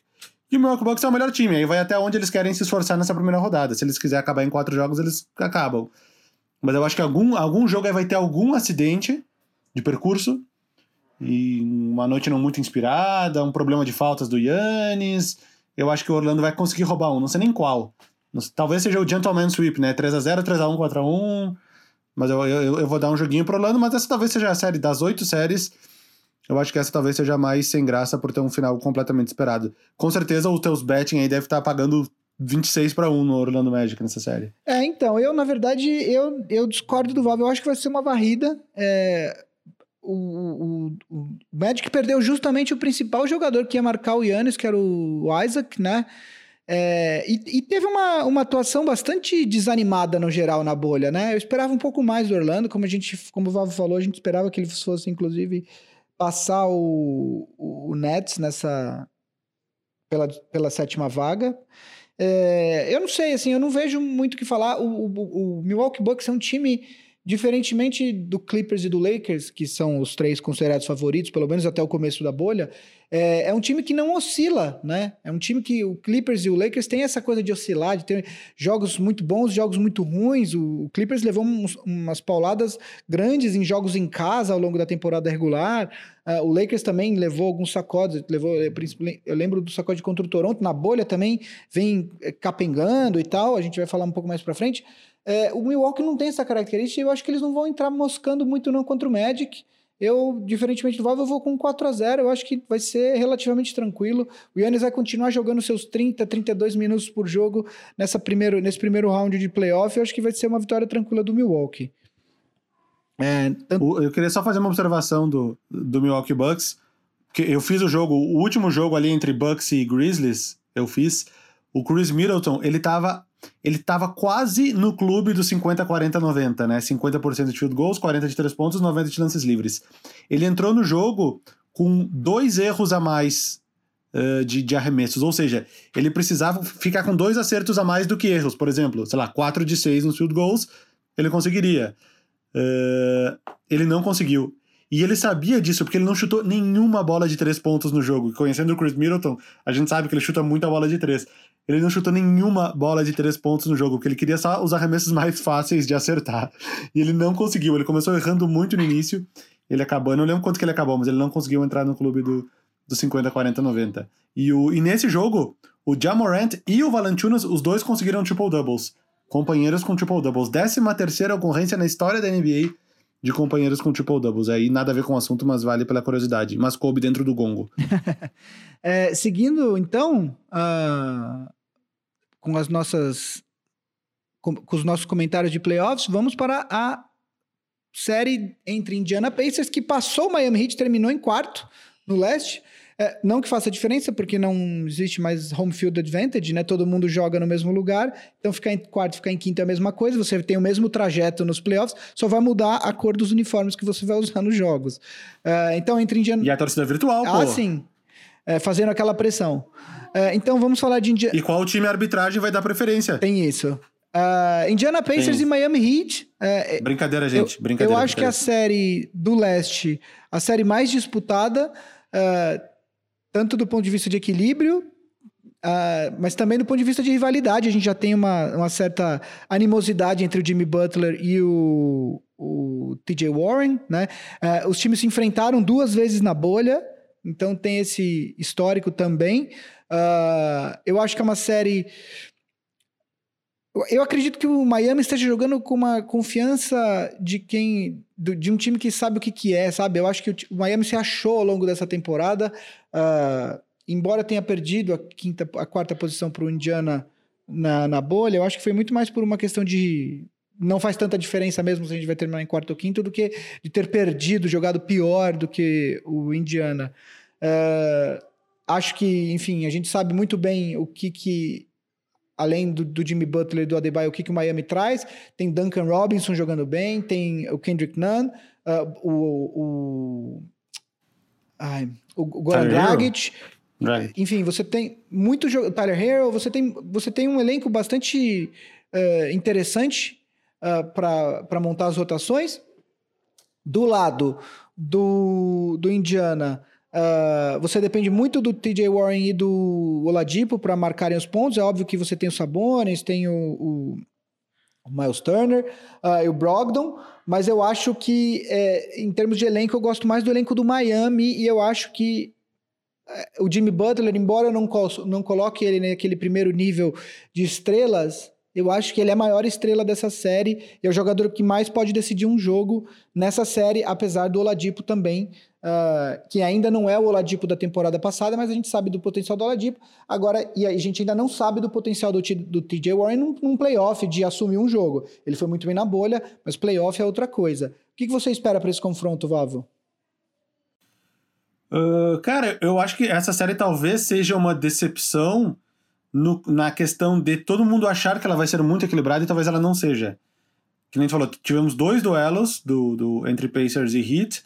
E o Milwaukee Bucks é o melhor time, aí vai até onde eles querem se esforçar nessa primeira rodada. Se eles quiserem acabar em quatro jogos, eles acabam. Mas eu acho que algum, algum jogo aí vai ter algum acidente de percurso. E uma noite não muito inspirada, um problema de faltas do Yannis. Eu acho que o Orlando vai conseguir roubar um, não sei nem qual. Talvez seja o Gentleman Sweep, né? 3x0, 3x1, 4x1. Mas eu, eu, eu vou dar um joguinho pro Orlando, mas essa talvez seja a série das oito séries eu acho que essa talvez seja mais sem graça por ter um final completamente esperado. Com certeza os teus betting aí devem estar pagando 26 para 1 no Orlando Magic nessa série. É, então, eu na verdade, eu, eu discordo do Val, eu acho que vai ser uma varrida. É, o, o, o, Magic perdeu justamente o principal jogador que ia marcar o Yannis, que era o Isaac, né? É, e, e, teve uma, uma atuação bastante desanimada no geral na bolha, né? Eu esperava um pouco mais do Orlando, como a gente, como o Val falou, a gente esperava que ele fosse, inclusive, passar o, o Nets nessa pela, pela sétima vaga. É, eu não sei, assim, eu não vejo muito o que falar. O, o, o, Milwaukee Bucks é um time, diferentemente do Clippers e do Lakers, que são os três considerados favoritos, pelo menos até o começo da bolha, é, é, um time que não oscila, né? É um time que o Clippers e o Lakers têm essa coisa de oscilar, de ter jogos muito bons, jogos muito ruins. O, o Clippers levou uns, umas pauladas grandes em jogos em casa ao longo da temporada regular. Uh, o Lakers também levou alguns sacodes, levou, eh, eu lembro do sacode contra o Toronto, na bolha também vem eh, capengando e tal, a gente vai falar um pouco mais pra frente. É, o Milwaukee não tem essa característica e eu acho que eles não vão entrar moscando muito não contra o Magic. Eu, diferentemente do Valve, eu vou com 4 a 0 Eu acho que vai ser relativamente tranquilo. O Yannis vai continuar jogando seus 30, 32 minutos por jogo nessa primeiro, nesse primeiro round de playoff. Eu acho que vai ser uma vitória tranquila do Milwaukee. É, tanto... Eu queria só fazer uma observação do, do Milwaukee Bucks. que Eu fiz o jogo, o último jogo ali entre Bucks e Grizzlies, eu fiz. O Chris Middleton, ele tava ele estava quase no clube do 50, 40, 90, né? 50% de field goals, 40 de 3 pontos, 90 de lances livres. Ele entrou no jogo com dois erros a mais uh, de, de arremessos, ou seja, ele precisava ficar com dois acertos a mais do que erros. Por exemplo, sei lá, 4 de 6 nos field goals, ele conseguiria. Uh, ele não conseguiu. E ele sabia disso, porque ele não chutou nenhuma bola de três pontos no jogo. Conhecendo o Chris Middleton, a gente sabe que ele chuta muita bola de três. Ele não chutou nenhuma bola de três pontos no jogo, porque ele queria só os arremessos mais fáceis de acertar. E ele não conseguiu. Ele começou errando muito no início. Ele acabou, eu não lembro quanto que ele acabou, mas ele não conseguiu entrar no clube do, do 50, 40, 90. E, o, e nesse jogo, o Jamorant e o Valanciunas, os dois conseguiram triple doubles. Companheiros com triple doubles. Décima terceira ocorrência na história da NBA de companheiros com triple doubles. Aí nada a ver com o assunto, mas vale pela curiosidade. Mas coube dentro do gongo. é, seguindo, então, uh, com as nossas. Com, com, os nossos comentários de playoffs, vamos para a série entre Indiana Pacers, que passou o Miami Heat, terminou em quarto no leste. É, não que faça diferença, porque não existe mais home field advantage, né? Todo mundo joga no mesmo lugar. Então, ficar em quarto, ficar em quinto é a mesma coisa. Você tem o mesmo trajeto nos playoffs, só vai mudar a cor dos uniformes que você vai usar nos jogos. Uh, então, entre Indiana. E a torcida virtual, ah, pô. Ah, sim. É, fazendo aquela pressão. Uh, então, vamos falar de Indiana. E qual time arbitragem vai dar preferência? Tem isso. Uh, Indiana Pacers Tem. e Miami Heat. Uh, brincadeira, gente. Eu, brincadeira. Eu acho que a série do leste, a série mais disputada, uh, tanto do ponto de vista de equilíbrio, mas também do ponto de vista de rivalidade. A gente já tem uma, uma certa animosidade entre o Jimmy Butler e o, o TJ Warren, né? Os times se enfrentaram duas vezes na bolha, então tem esse histórico também. Uh, eu acho que é uma série eu acredito que o Miami esteja jogando com uma confiança de quem. de um time que sabe o que, que é, sabe? Eu acho que o, Miami se achou ao longo dessa temporada. Uh, embora tenha perdido a quinta, a quarta posição para o Indiana na, na bolha, eu acho que foi muito mais por uma questão de. Não faz tanta diferença mesmo se a gente vai terminar em quarto ou quinto do que de ter perdido, jogado pior do que o Indiana. Uh, acho que, enfim, a gente sabe muito bem o que, que além do, do Jimmy Butler e do Adebayo, o que, que o Miami traz. Tem Duncan Robinson jogando bem, tem o Kendrick Nunn, uh, o, o, ai, o Goran Dragic. Right. Enfim, você tem muito jogo. Tyler Hero, você tem, você tem um elenco bastante uh, interessante uh, para montar as rotações. Do lado do, do Indiana, uh, você depende muito do TJ Warren e do Oladipo para marcarem os pontos. É óbvio que você tem o Sabonis, tem o, o, o Miles Turner uh, e o Brogdon, mas eu acho que, é, em termos de elenco, eu gosto mais do elenco do Miami e eu acho que é, o Jimmy Butler, embora eu não, não coloque ele naquele primeiro nível de estrelas, eu acho que ele é a maior estrela dessa série e é o jogador que mais pode decidir um jogo nessa série, apesar do Oladipo também, uh, que ainda não é o Oladipo da temporada passada, mas a gente sabe do potencial do Oladipo. Agora, e a gente ainda não sabe do potencial do, do TJ Warren num, num playoff de assumir um jogo. Ele foi muito bem na bolha, mas playoff é outra coisa. O que, que você espera para esse confronto, Vavo? Uh, cara, eu acho que essa série talvez seja uma decepção no, na questão de todo mundo achar que ela vai ser muito equilibrada e talvez ela não seja. Que nem gente falou, tivemos dois duelos do, do, entre Pacers e Heat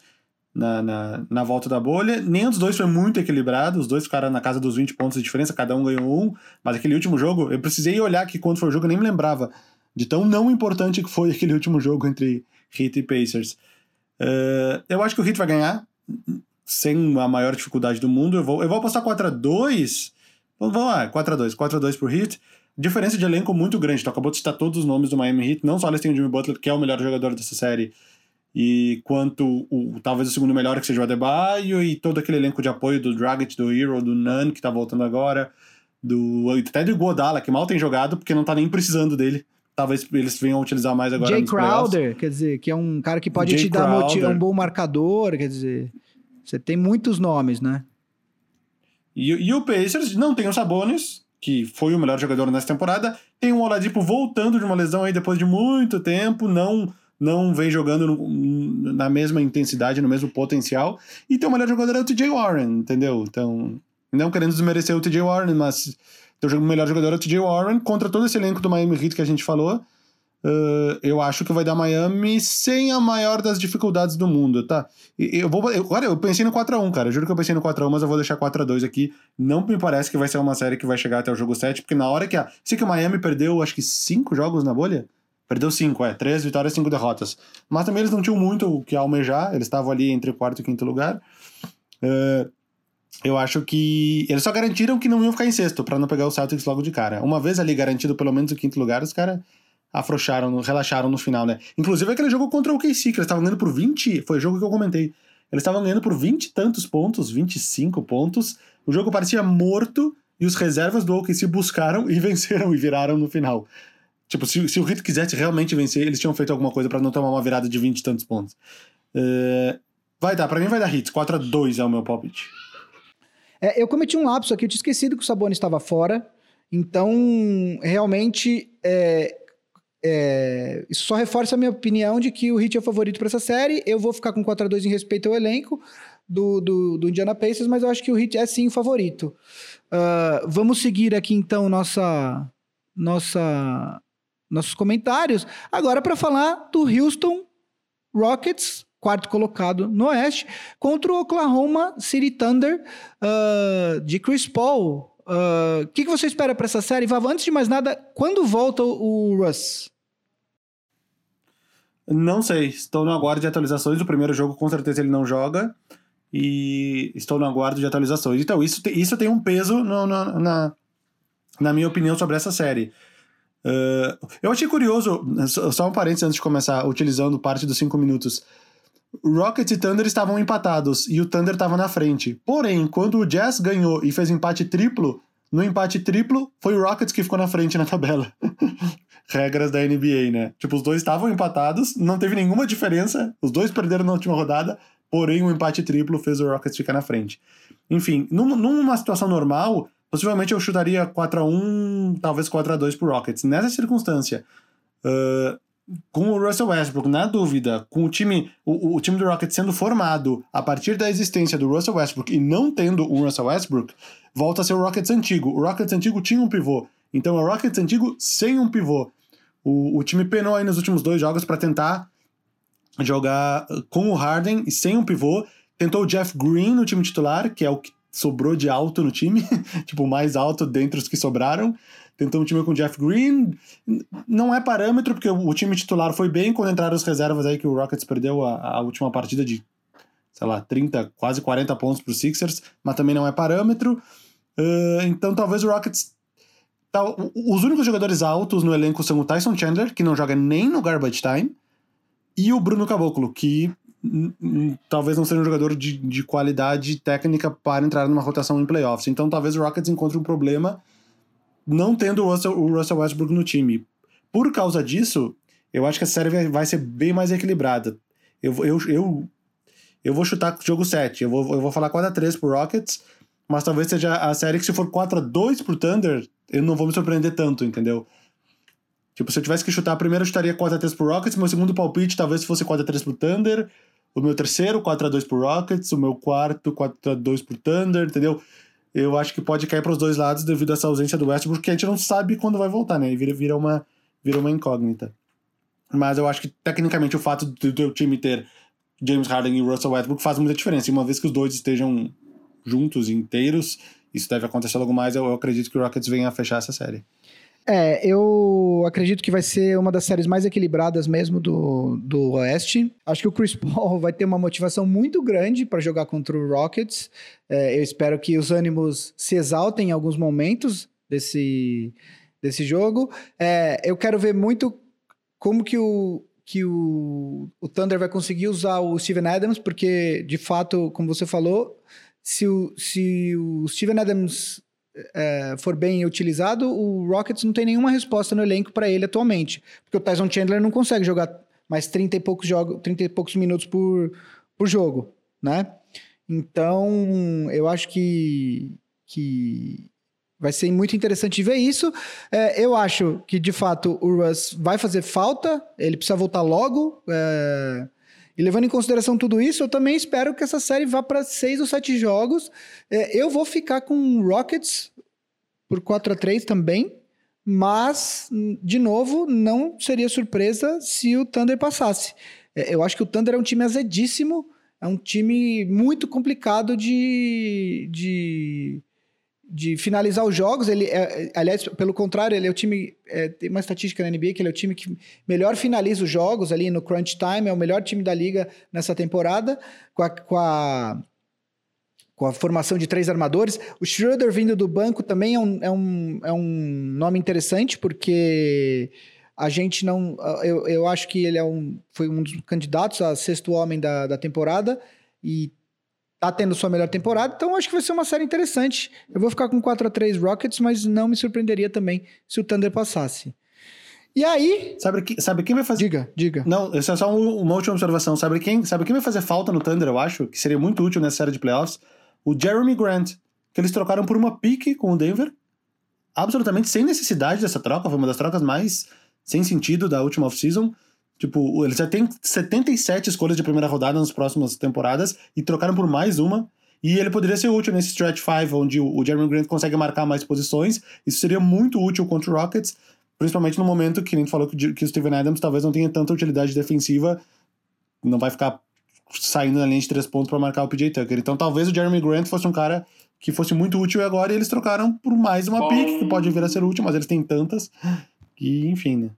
na, na, na, volta da bolha. Nem dos dois foi muito equilibrado, os dois ficaram na casa dos 20 pontos de diferença, cada um ganhou um. Mas aquele último jogo, eu precisei olhar aqui quando foi o jogo, eu nem me lembrava de tão não importante que foi aquele último jogo entre Heat e Pacers. Uh, eu acho que o Heat vai ganhar, sem a maior dificuldade do mundo. Eu vou, eu vou apostar 4 a 2 Vamos, vamos lá, 4x2. 4x2 pro Heat. Diferença de elenco muito grande. Tu acabou de citar todos os nomes do Miami Heat. Não só eles têm o Jimmy Butler, que é o melhor jogador dessa série, e quanto o, talvez o segundo melhor, que seja o Adebayo, e todo aquele elenco de apoio do Dragic, do Hero, do Nunn, que tá voltando agora, do até do Godala, que mal tem jogado, porque não tá nem precisando dele. Talvez eles venham utilizar mais agora Jay Crowder, playoffs. quer dizer, que é um cara que pode Jay te dar um bom marcador, quer dizer... Você tem muitos nomes, né? E, e o Pacers não tem o Sabonis, que foi o melhor jogador nessa temporada. Tem o Oladipo voltando de uma lesão aí depois de muito tempo, não não vem jogando no, na mesma intensidade, no mesmo potencial. E tem o melhor jogador é o TJ Warren, entendeu? Então, não querendo desmerecer o TJ Warren, mas o melhor jogador é o TJ Warren contra todo esse elenco do Miami Heat que a gente falou. Uh, eu acho que vai dar Miami sem a maior das dificuldades do mundo, tá? Eu vou. Eu, agora, eu pensei no 4x1, cara. Juro que eu pensei no 4x1, mas eu vou deixar 4x2 aqui. Não me parece que vai ser uma série que vai chegar até o jogo 7, porque na hora que a. Sei que o Miami perdeu, acho que 5 jogos na bolha. Perdeu 5, é. 3 vitórias e 5 derrotas. Mas também eles não tinham muito o que almejar, eles estavam ali entre quarto e quinto lugar. Uh, eu acho que eles só garantiram que não iam ficar em sexto, para não pegar o Celtics logo de cara. Uma vez ali garantido pelo menos o quinto lugar, os caras afrouxaram, relaxaram no final, né? Inclusive aquele jogo contra o KC, que eles estavam ganhando por 20, foi o jogo que eu comentei. Eles estavam ganhando por 20 e tantos pontos, 25 pontos. O jogo parecia morto e os reservas do OKC buscaram e venceram e viraram no final. Tipo, se, se o Heat quisesse realmente vencer, eles tinham feito alguma coisa para não tomar uma virada de 20 e tantos pontos. Uh, vai dar, para mim vai dar Hits. 4 a 2 é o meu palpite. É, eu cometi um lapso aqui, eu tinha esquecido que o Sabonis estava fora. Então, realmente, é, é, isso só reforça a minha opinião de que o Heat é o favorito para essa série. Eu vou ficar com 4 a 2 em respeito ao elenco do, do, do, Indiana Pacers, mas eu acho que o Heat é sim o favorito. Uh, vamos seguir aqui então nossa, nossa, nossos comentários. Agora para falar do Houston Rockets, quarto colocado no Oeste, contra o Oklahoma City Thunder uh, de Chris Paul. O uh, que, que você espera para essa série? Vava, antes de mais nada, quando volta o Russ? Não sei. Estou no aguardo de atualizações. O primeiro jogo, com certeza, ele não joga. E estou no aguardo de atualizações. Então, isso, isso tem um peso no, no, na, na minha opinião sobre essa série. Uh, eu achei curioso, só um parênteses antes de começar, utilizando parte dos cinco minutos. Rocket e Thunder estavam empatados e o Thunder estava na frente. Porém, quando o Jazz ganhou e fez empate triplo, no empate triplo foi o Rockets que ficou na frente na tabela. Regras da NBA, né? Tipo, os dois estavam empatados, não teve nenhuma diferença, os dois perderam na última rodada, porém o empate triplo fez o Rockets ficar na frente. Enfim, num, numa situação normal, possivelmente eu chutaria 4 a 1 talvez 4 a 2 pro Rockets. Nessa circunstância, uh, com o Russell Westbrook, na dúvida, com o time, o, o, time do Rockets sendo formado a partir da existência do Russell Westbrook e não tendo um Russell Westbrook, volta a ser o Rockets antigo. O Rockets antigo tinha um pivô. Então é o Rockets antigo sem um pivô. O, o time penou aí nos últimos dois jogos para tentar jogar com o Harden e sem um pivô. Tentou o Jeff Green no time titular, que é o que sobrou de alto no time, tipo, mais alto dentre os que sobraram. Tentou um time com o Jeff Green. Não é parâmetro, porque o, time titular foi bem quando entraram as reservas aí, que o Rockets perdeu a, a última partida de, sei lá, 30, quase 40 pontos para os Sixers, mas também não é parâmetro. Uh, então talvez o Rockets. Os únicos jogadores altos no elenco são o Tyson Chandler, que não joga nem no Garbage Time, e o Bruno Caboclo, que talvez não seja um jogador de, de qualidade técnica para entrar numa rotação em playoffs. Então talvez o Rockets encontre um problema não tendo o Russell, o Russell Westbrook no time. Por causa disso, eu acho que a série vai ser bem mais equilibrada. Eu, eu, eu, eu vou chutar jogo 7. Eu vou, eu vou falar 4x3 pro Rockets, mas talvez seja a série que se for 4x2 pro Thunder, eu não vou me surpreender tanto, entendeu? Tipo, se eu tivesse que chutar a primeira, eu chutaria 4x3 pro Rockets. Meu segundo palpite talvez fosse 4x3 pro Thunder. O meu terceiro, 4x2 pro Rockets. O meu quarto, 4x2 pro Thunder, entendeu? Eu acho que pode cair para os dois lados devido a essa ausência do Westbrook, porque a gente não sabe quando vai voltar, né? E vira, vira, uma, vira uma incógnita. Mas eu acho que, tecnicamente, o fato do teu time ter James Harden e Russell Westbrook faz muita diferença. E uma vez que os dois estejam juntos, inteiros, isso deve acontecer logo mais. Eu, eu acredito que o Rockets venha a fechar essa série. É, eu acredito que vai ser uma das séries mais equilibradas mesmo do, do Oeste. Acho que o Chris Paul vai ter uma motivação muito grande para jogar contra o Rockets. É, eu espero que os ânimos se exaltem em alguns momentos desse, desse jogo. É, eu quero ver muito como que o, que o, o Thunder vai conseguir usar o Steven Adams, porque, de fato, como você falou, se o, se o Steven Adams é, for bem utilizado, o Rockets não tem nenhuma resposta no elenco para ele atualmente. Porque o Tyson Chandler não consegue jogar mais 30 e poucos, jogos, 30 e poucos minutos por, por jogo, né? Então, eu acho que, que vai ser muito interessante ver isso. É, eu acho que, de fato, o Russ vai fazer falta, ele precisa voltar logo. É, e levando em consideração tudo isso, eu também espero que essa série vá para seis ou sete jogos. É, eu vou ficar com Rockets por 4 a 3 também, mas, de novo, não seria surpresa se o Thunder passasse. É, eu acho que o Thunder é um time azedíssimo, é um time muito complicado de, de de finalizar os jogos. Ele, é, aliás, pelo contrário, ele é o time. É, tem uma estatística na NBA que ele é o time que melhor finaliza os jogos ali no crunch time, é o melhor time da liga nessa temporada, com a, com a, com a formação de três armadores. O Schroeder vindo do banco também é um, é um, é um nome interessante, porque a gente não. Eu, eu acho que ele é um, foi um dos candidatos a sexto homem da, da temporada. E tá tendo sua melhor temporada, então acho que vai ser uma série interessante. Eu vou ficar com 4 a 3 Rockets, mas não me surpreenderia também se o Thunder passasse. E aí. Sabe, que, sabe quem vai fazer. Diga, diga. Não, essa é só uma última observação. Sabe quem, sabe quem vai fazer falta no Thunder, eu acho, que seria muito útil nessa série de playoffs? O Jeremy Grant, que eles trocaram por uma pique com o Denver, absolutamente sem necessidade dessa troca, foi uma das trocas mais sem sentido da última off-season. Tipo, eles já têm 77 escolhas de primeira rodada nas próximas temporadas e trocaram por mais uma. E ele poderia ser útil nesse stretch 5, onde o Jeremy Grant consegue marcar mais posições. Isso seria muito útil contra o Rockets, principalmente no momento que gente falou que, o Steven Adams talvez não tenha tanta utilidade defensiva, não vai ficar saindo na linha de três pontos para marcar o PJ Tucker. Então talvez o Jeremy Grant fosse um cara que fosse muito útil e agora eles trocaram por mais uma pick, que pode vir a ser útil, mas eles têm tantas que, enfim, né?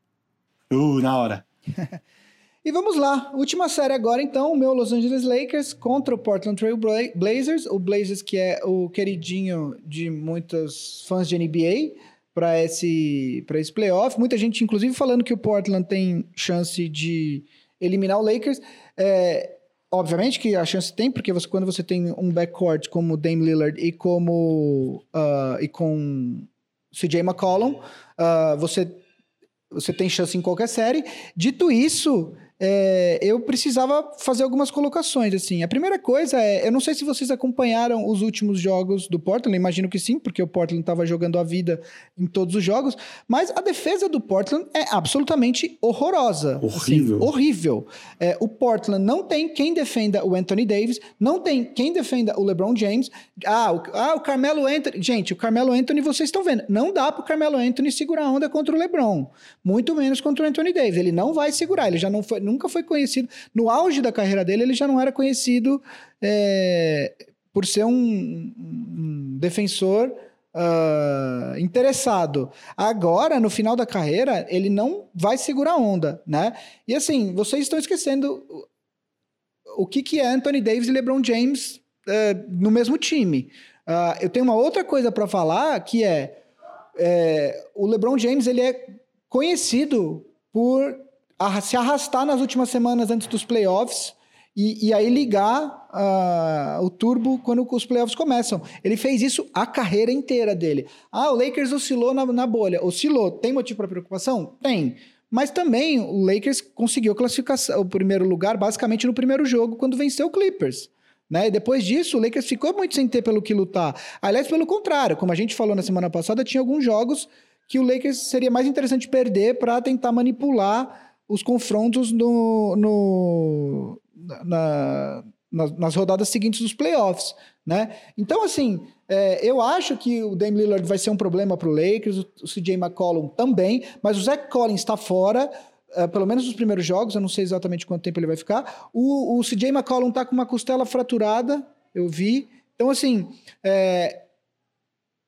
Uh, na hora. e vamos lá, última série agora então, o meu Los Angeles Lakers contra o Portland Trail Blazers, o Blazers que é o queridinho de muitos fãs de NBA para esse para esse playoff, muita gente inclusive falando que o Portland tem chance de eliminar o Lakers, é, obviamente que a chance tem, porque você, quando você tem um backcourt como Dame Lillard e como uh, e com CJ McCollum, uh, você você tem chance em qualquer série. Dito isso, é, eu precisava fazer algumas colocações, assim. A primeira coisa é, eu não sei se vocês acompanharam os últimos jogos do Portland, imagino que sim, porque o Portland estava jogando a vida em todos os jogos, mas a defesa do Portland é absolutamente horrorosa. Assim, horrível. Assim, horrível. É, o Portland não tem quem defenda o Anthony Davis, não tem quem defenda o LeBron James. Ah, o, ah, o Carmelo Anthony. Gente, o Carmelo Anthony, vocês estão vendo, não dá para o Carmelo Anthony segurar a onda contra o LeBron, muito menos contra o Anthony Davis. Ele não vai segurar, ele já não foi nunca foi conhecido. No auge da carreira dele, ele já não era conhecido é, por ser um, um defensor uh, interessado. Agora, no final da carreira, ele não vai segurar onda, né? E assim, vocês estão esquecendo o que, que é Anthony Davis e LeBron James uh, no mesmo time. Uh, eu tenho uma outra coisa para falar que é, é, o LeBron James ele é conhecido por se arrastar nas últimas semanas antes dos playoffs e, e aí ligar uh, o turbo quando os playoffs começam. Ele fez isso a carreira inteira dele. Ah, o Lakers oscilou na, na bolha. Oscilou. Tem motivo para preocupação? Tem. Mas também o Lakers conseguiu classificação, o primeiro lugar basicamente no primeiro jogo, quando venceu o Clippers. Né? E depois disso, o Lakers ficou muito sem ter pelo que lutar. Aliás, pelo contrário, como a gente falou na semana passada, tinha alguns jogos que o Lakers seria mais interessante perder para tentar manipular os confrontos no, no na, na, nas rodadas seguintes dos playoffs, né? Então, assim, é, eu acho que o Dame Lillard vai ser um problema para o Lakers, o CJ McCollum também, mas o Zach Collins está fora, é, pelo menos nos primeiros jogos, eu não sei exatamente quanto tempo ele vai ficar. O, o CJ McCollum está com uma costela fraturada, eu vi. Então, assim, é,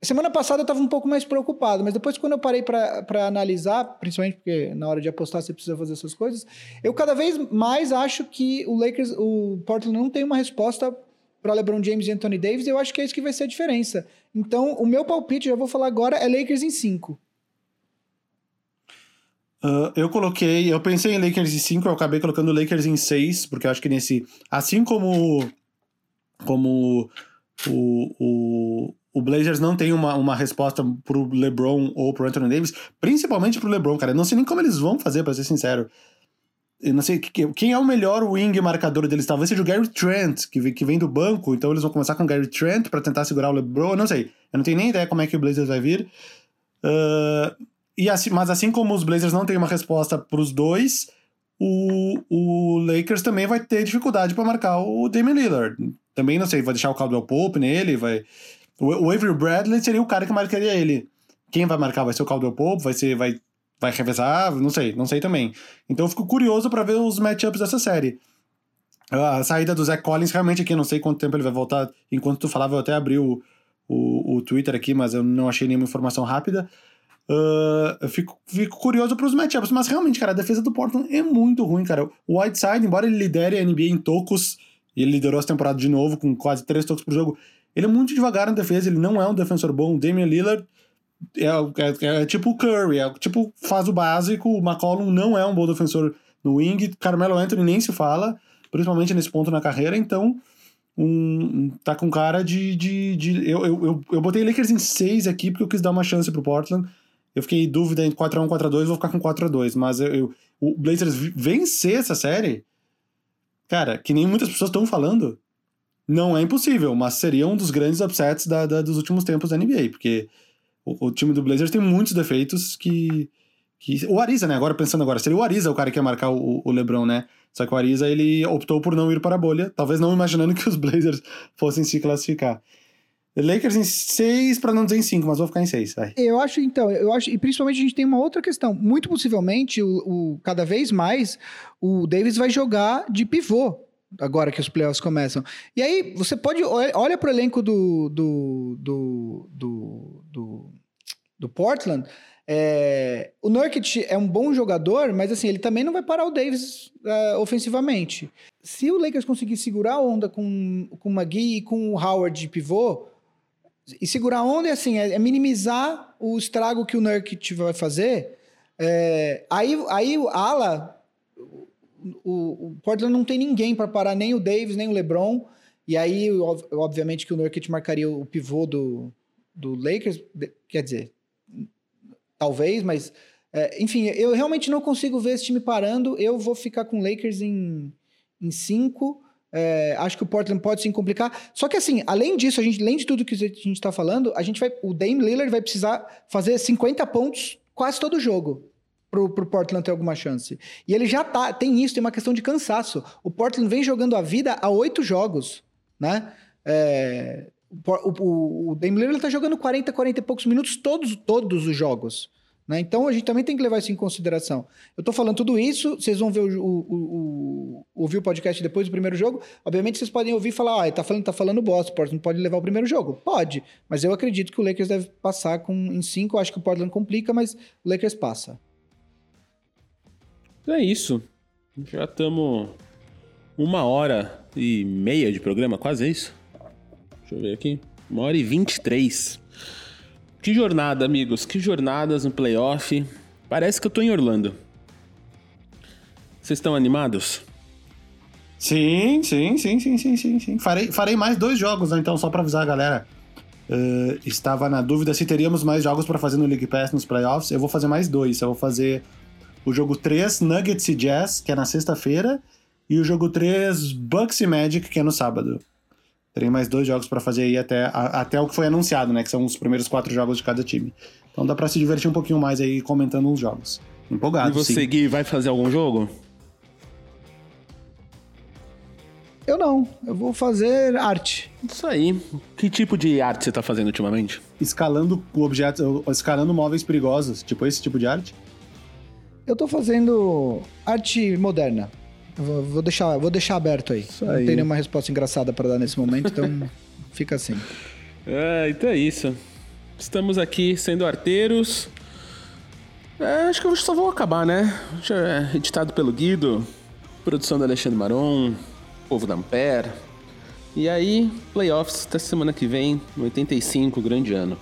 Semana passada eu estava um pouco mais preocupado, mas depois, quando eu parei para analisar, principalmente porque na hora de apostar você precisa fazer essas coisas, eu cada vez mais acho que o Lakers, o Portland não tem uma resposta para LeBron James e Anthony Davis, eu acho que é isso que vai ser a diferença. Então, o meu palpite, já vou falar agora, é Lakers em 5. Uh, ah, eu coloquei, eu pensei em Lakers em 5, eu acabei colocando Lakers em 6, porque eu acho que nesse. Assim como. Como o, o, o Blazers não tem uma, uma resposta pro LeBron ou pro Anthony Davis, principalmente pro LeBron, cara. Eu não sei nem como eles vão fazer, para ser sincero. Eu não sei quem é o melhor wing marcador deles. Talvez seja o Gary Trent, que vem, do banco. Então eles vão começar com o Gary Trent para tentar segurar o LeBron. Eu não sei. Eu não tenho nem ideia como é que o Blazers vai vir. Uh, e assim, mas assim como os Blazers não têm uma resposta para os dois, o, o Lakers também vai ter dificuldade para marcar o Damian Lillard. Também não sei, vai deixar o Caldwell Pope nele, vai o Avery Bradley seria o cara que marcaria ele. Quem vai marcar? Vai ser o Caldwell Pope? Vai ser. Vai, vai revezar? Não sei, não sei também. Então eu fico curioso para ver os matchups dessa série. A saída do Zach Collins, realmente aqui, não sei quanto tempo ele vai voltar. Enquanto tu falava, eu até abri o, o, o Twitter aqui, mas eu não achei nenhuma informação rápida. Uh, eu fico, fico curioso para os matchups, mas realmente, cara, a defesa do Portland é muito ruim, cara. O Whiteside, embora ele lidere a NBA em tocos, e ele liderou essa temporada de novo com quase três tocos por jogo, ele é muito devagar na defesa, ele não é um defensor bom. O Damian Lillard é, é, é tipo o Curry, é tipo, faz o básico. O McCollum não é um bom defensor no wing. Carmelo Anthony nem se fala, principalmente nesse ponto na carreira. Então, um, tá com cara de. de, de eu, eu, eu, eu botei Lakers em 6 aqui porque eu quis dar uma chance pro Portland. Eu fiquei em dúvida entre 4x1 4x2, vou ficar com 4x2. Mas eu, eu, o Blazers vencer essa série, cara, que nem muitas pessoas estão falando, não é impossível, mas seria um dos grandes upsets da, da dos últimos tempos da NBA, porque o, o, time do Blazers tem muitos defeitos que, que. O Ariza, né? Agora pensando agora, seria o Ariza o cara que ia marcar o, o LeBron, né? Só que o Ariza ele optou por não ir para a bolha, talvez não imaginando que os Blazers fossem se classificar. Lakers em 6, para não dizer em 5, mas vou ficar em 6. Eu acho, então, eu acho, e principalmente a gente tem uma outra questão. Muito possivelmente, o, o, cada vez mais, o Davis vai jogar de pivô agora que os playoffs começam. E aí, você pode. Olha para o elenco do, do, do, do, do, do Portland. É, o Nurkic é um bom jogador, mas assim, ele também não vai parar o Davis uh, ofensivamente. Se o Lakers conseguir segurar a onda com, com o McGee e com o Howard de pivô, e segurar a onda é assim, é, é minimizar o estrago que o Nurkic vai fazer. É, aí, aí o ala o, o Portland não tem ninguém para parar nem o Davis, nem o LeBron. E aí, obviamente, que o Nurkic marcaria o pivô do, do Lakers. Quer dizer, talvez, mas É, enfim, eu realmente não consigo ver esse time parando. Eu vou ficar com o Lakers em 5. É, acho que o Portland pode sim complicar. Só que assim, além disso, a gente, além de tudo que a gente está falando, a gente vai, o Dame Lillard vai precisar fazer 50 pontos quase todo jogo pro, pro Portland ter alguma chance. E ele já tá, tem isso, tem uma questão de cansaço. O Portland vem jogando a vida há oito jogos, né? É, o, o, o Dame Lillard tá jogando 40, 40 e poucos minutos todos, todos os jogos. Né? Então a gente também tem que levar isso em consideração. Eu estou falando tudo isso, vocês vão ver o, o, ouvir o podcast depois do primeiro jogo. Obviamente vocês podem ouvir e falar, ah, tá falando, tá falando bosta, o Portland pode levar o primeiro jogo. Pode, mas eu acredito que o Lakers deve passar com, em 5. Acho que o Portland complica, mas o Lakers passa. É isso. Já estamos uma hora e meia de programa, quase isso. Deixa eu ver aqui. Uma hora e vinte e três. Que jornada, amigos. Que jornadas no playoff. Parece que eu tô em Orlando. Vocês estão animados? Sim, sim, sim, sim, sim, sim, sim. Farei, farei mais dois jogos, né? então, só para avisar a galera. Uh, estava na dúvida se teríamos mais jogos para fazer no League Pass nos playoffs. Eu vou fazer mais dois. Eu vou fazer o jogo 3, Nuggets e Jazz, que é na sexta-feira, e o jogo 3, Bucks e Magic, que é no sábado. Terei mais dois jogos para fazer aí até, a, até o que foi anunciado, né? Que são os primeiros quatro jogos de cada time. Então dá para se divertir um pouquinho mais aí comentando uns jogos. Empolgado. E você, sim. Gui, vai fazer algum jogo? Eu não. Eu vou fazer arte. Isso aí. Que tipo de arte você tá fazendo ultimamente? Escalando objetos, escalando móveis perigosos. Tipo esse tipo de arte? Eu tô fazendo arte moderna. Vou deixar, vou deixar aberto aí. aí. Não tem nenhuma resposta engraçada para dar nesse momento, então fica assim. É, então é isso. Estamos aqui sendo arteiros. É, acho que eu só vou acabar, né? Já é editado pelo Guido, produção do Alexandre Maron, povo da Ampere. E aí, playoffs até semana que vem, no 85, grande ano.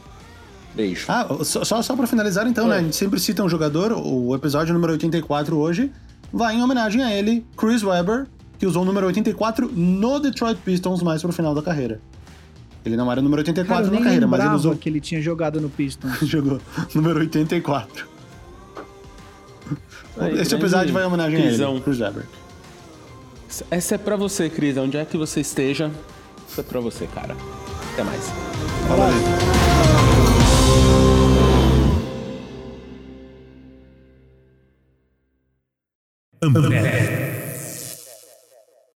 Beijo. Ah, só, só pra finalizar então, né? A gente sempre cita um jogador, o episódio número 84 hoje vai em homenagem a ele, Chris Webber, que usou o número 84 no Detroit Pistons mais pro final da carreira. Ele não era o número 84 Cara, na carreira, mas ele usou. que ele tinha jogado no Pistons. Jogou número 84. Aí, Esse episódio vai em homenagem Crisão. a ele, Chris Webber. Essa é pra você, Cris. Onde é que você esteja, isso é pra você, cara. Até mais. Valeu. Ambev.